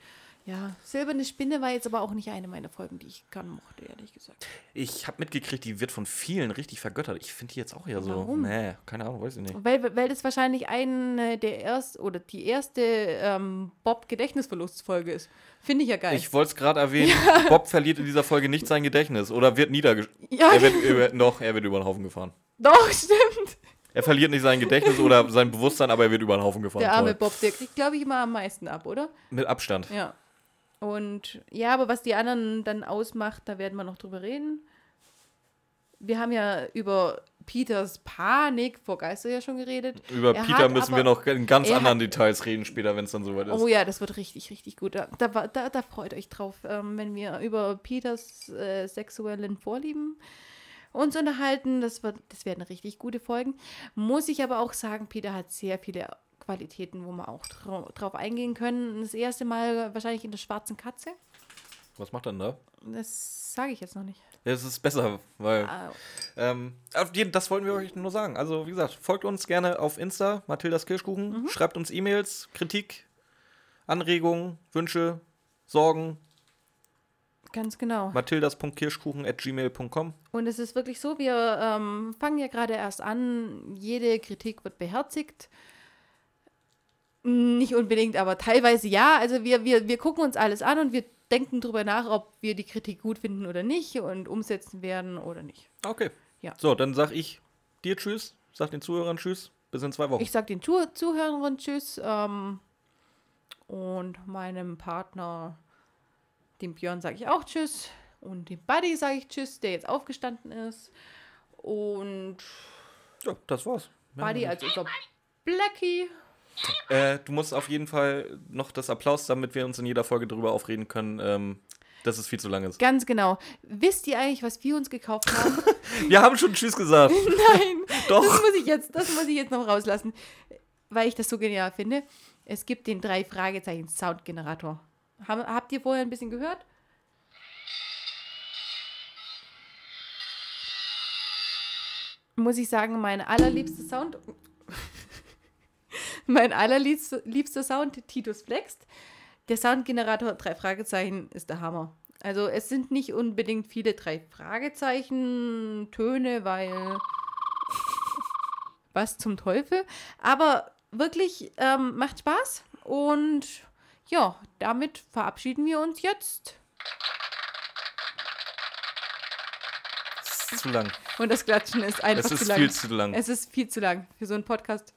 Ja, Silberne Spinne war jetzt aber auch nicht eine meiner Folgen, die ich gern mochte, ehrlich gesagt.
Ich habe mitgekriegt, die wird von vielen richtig vergöttert. Ich finde die jetzt auch eher so.
Warum?
Nee, keine Ahnung, weiß ich nicht.
Weil, weil das wahrscheinlich eine der erst oder die erste ähm, Bob-Gedächtnisverlustfolge ist. Finde ich ja geil.
Ich wollte es gerade erwähnen, Bob verliert in dieser Folge nicht sein Gedächtnis oder wird niedergeschlagen.
ja,
Er wird, er wird, doch, er wird über den Haufen gefahren.
doch, stimmt.
Er verliert nicht sein Gedächtnis oder sein Bewusstsein, aber er wird über den Haufen gefahren.
Der arme
Toll.
Bob, der kriegt, glaube ich, immer am meisten ab, oder?
Mit Abstand.
Ja. Und ja, aber was die anderen dann ausmacht, da werden wir noch drüber reden. Wir haben ja über Peters Panik vor Geister ja schon geredet.
Über
Er
Peter müssen
aber-
wir noch in ganz
er
anderen
hat-
Details reden später, wenn es dann soweit ist.
Oh ja, das wird richtig, richtig gut. Da, da, da freut euch drauf, ähm, wenn wir über Peters äh, sexuellen Vorlieben uns unterhalten. Das, wird, das werden richtig gute Folgen. Muss ich aber auch sagen, Peter hat sehr viele Qualitäten, wo wir auch drau drauf eingehen können. Das erste Mal wahrscheinlich in der schwarzen Katze.
Was macht er denn da?
Das sage ich jetzt noch nicht.
Es ist besser, weil.
Ah,
Ähm, auf jeden, das wollten wir euch nur sagen. Also, wie gesagt, folgt uns gerne auf Insta, Mathildas Kirschkuchen. Schreibt uns E-Mails, Kritik, Anregungen, Wünsche, Sorgen.
ganz genau.
Mathildas.kirschkuchen at gmail.com.
Und es ist wirklich so, wir ähm, fangen ja gerade erst an. Jede Kritik wird beherzigt. Nicht unbedingt, aber teilweise ja. Also wir, wir, wir gucken uns alles an und wir denken darüber nach, ob wir die Kritik gut finden oder nicht und umsetzen werden oder nicht.
Okay.
Ja.
So, dann sag ich dir Tschüss, sag den Zuhörern Tschüss. Bis in zwei Wochen.
Ich sag den Zuh Zuhörern Tschüss ähm, und meinem Partner, dem Björn, sage ich auch Tschüss. Und dem Buddy sage ich Tschüss, der jetzt aufgestanden ist. Und
ja, das war's.
Buddy als unser Blackie.
Äh, du musst auf jeden Fall noch das Applaus, damit wir uns in jeder Folge darüber aufreden können, ähm, dass es viel zu lang ist.
Ganz genau. Wisst ihr eigentlich, was wir uns gekauft haben?
Wir haben schon Tschüss gesagt.
Nein,
Doch.
das muss ich jetzt, das muss ich jetzt noch rauslassen, weil ich das so genial finde. Es gibt den drei Fragezeichen Soundgenerator. Habt ihr vorher ein bisschen gehört? Muss ich sagen, mein allerliebster Sound. mein allerliebster liebster Sound, Titus Flext. Der Soundgenerator drei Fragezeichen ist der Hammer. Also es sind nicht unbedingt viele drei Fragezeichen Töne, weil was zum Teufel. Aber wirklich ähm, macht Spaß. Und ja, damit verabschieden wir uns jetzt.
Es ist zu lang.
Und das Klatschen ist einfach
Es ist
zu lang.
viel zu lang.
Es ist viel zu lang für so einen Podcast.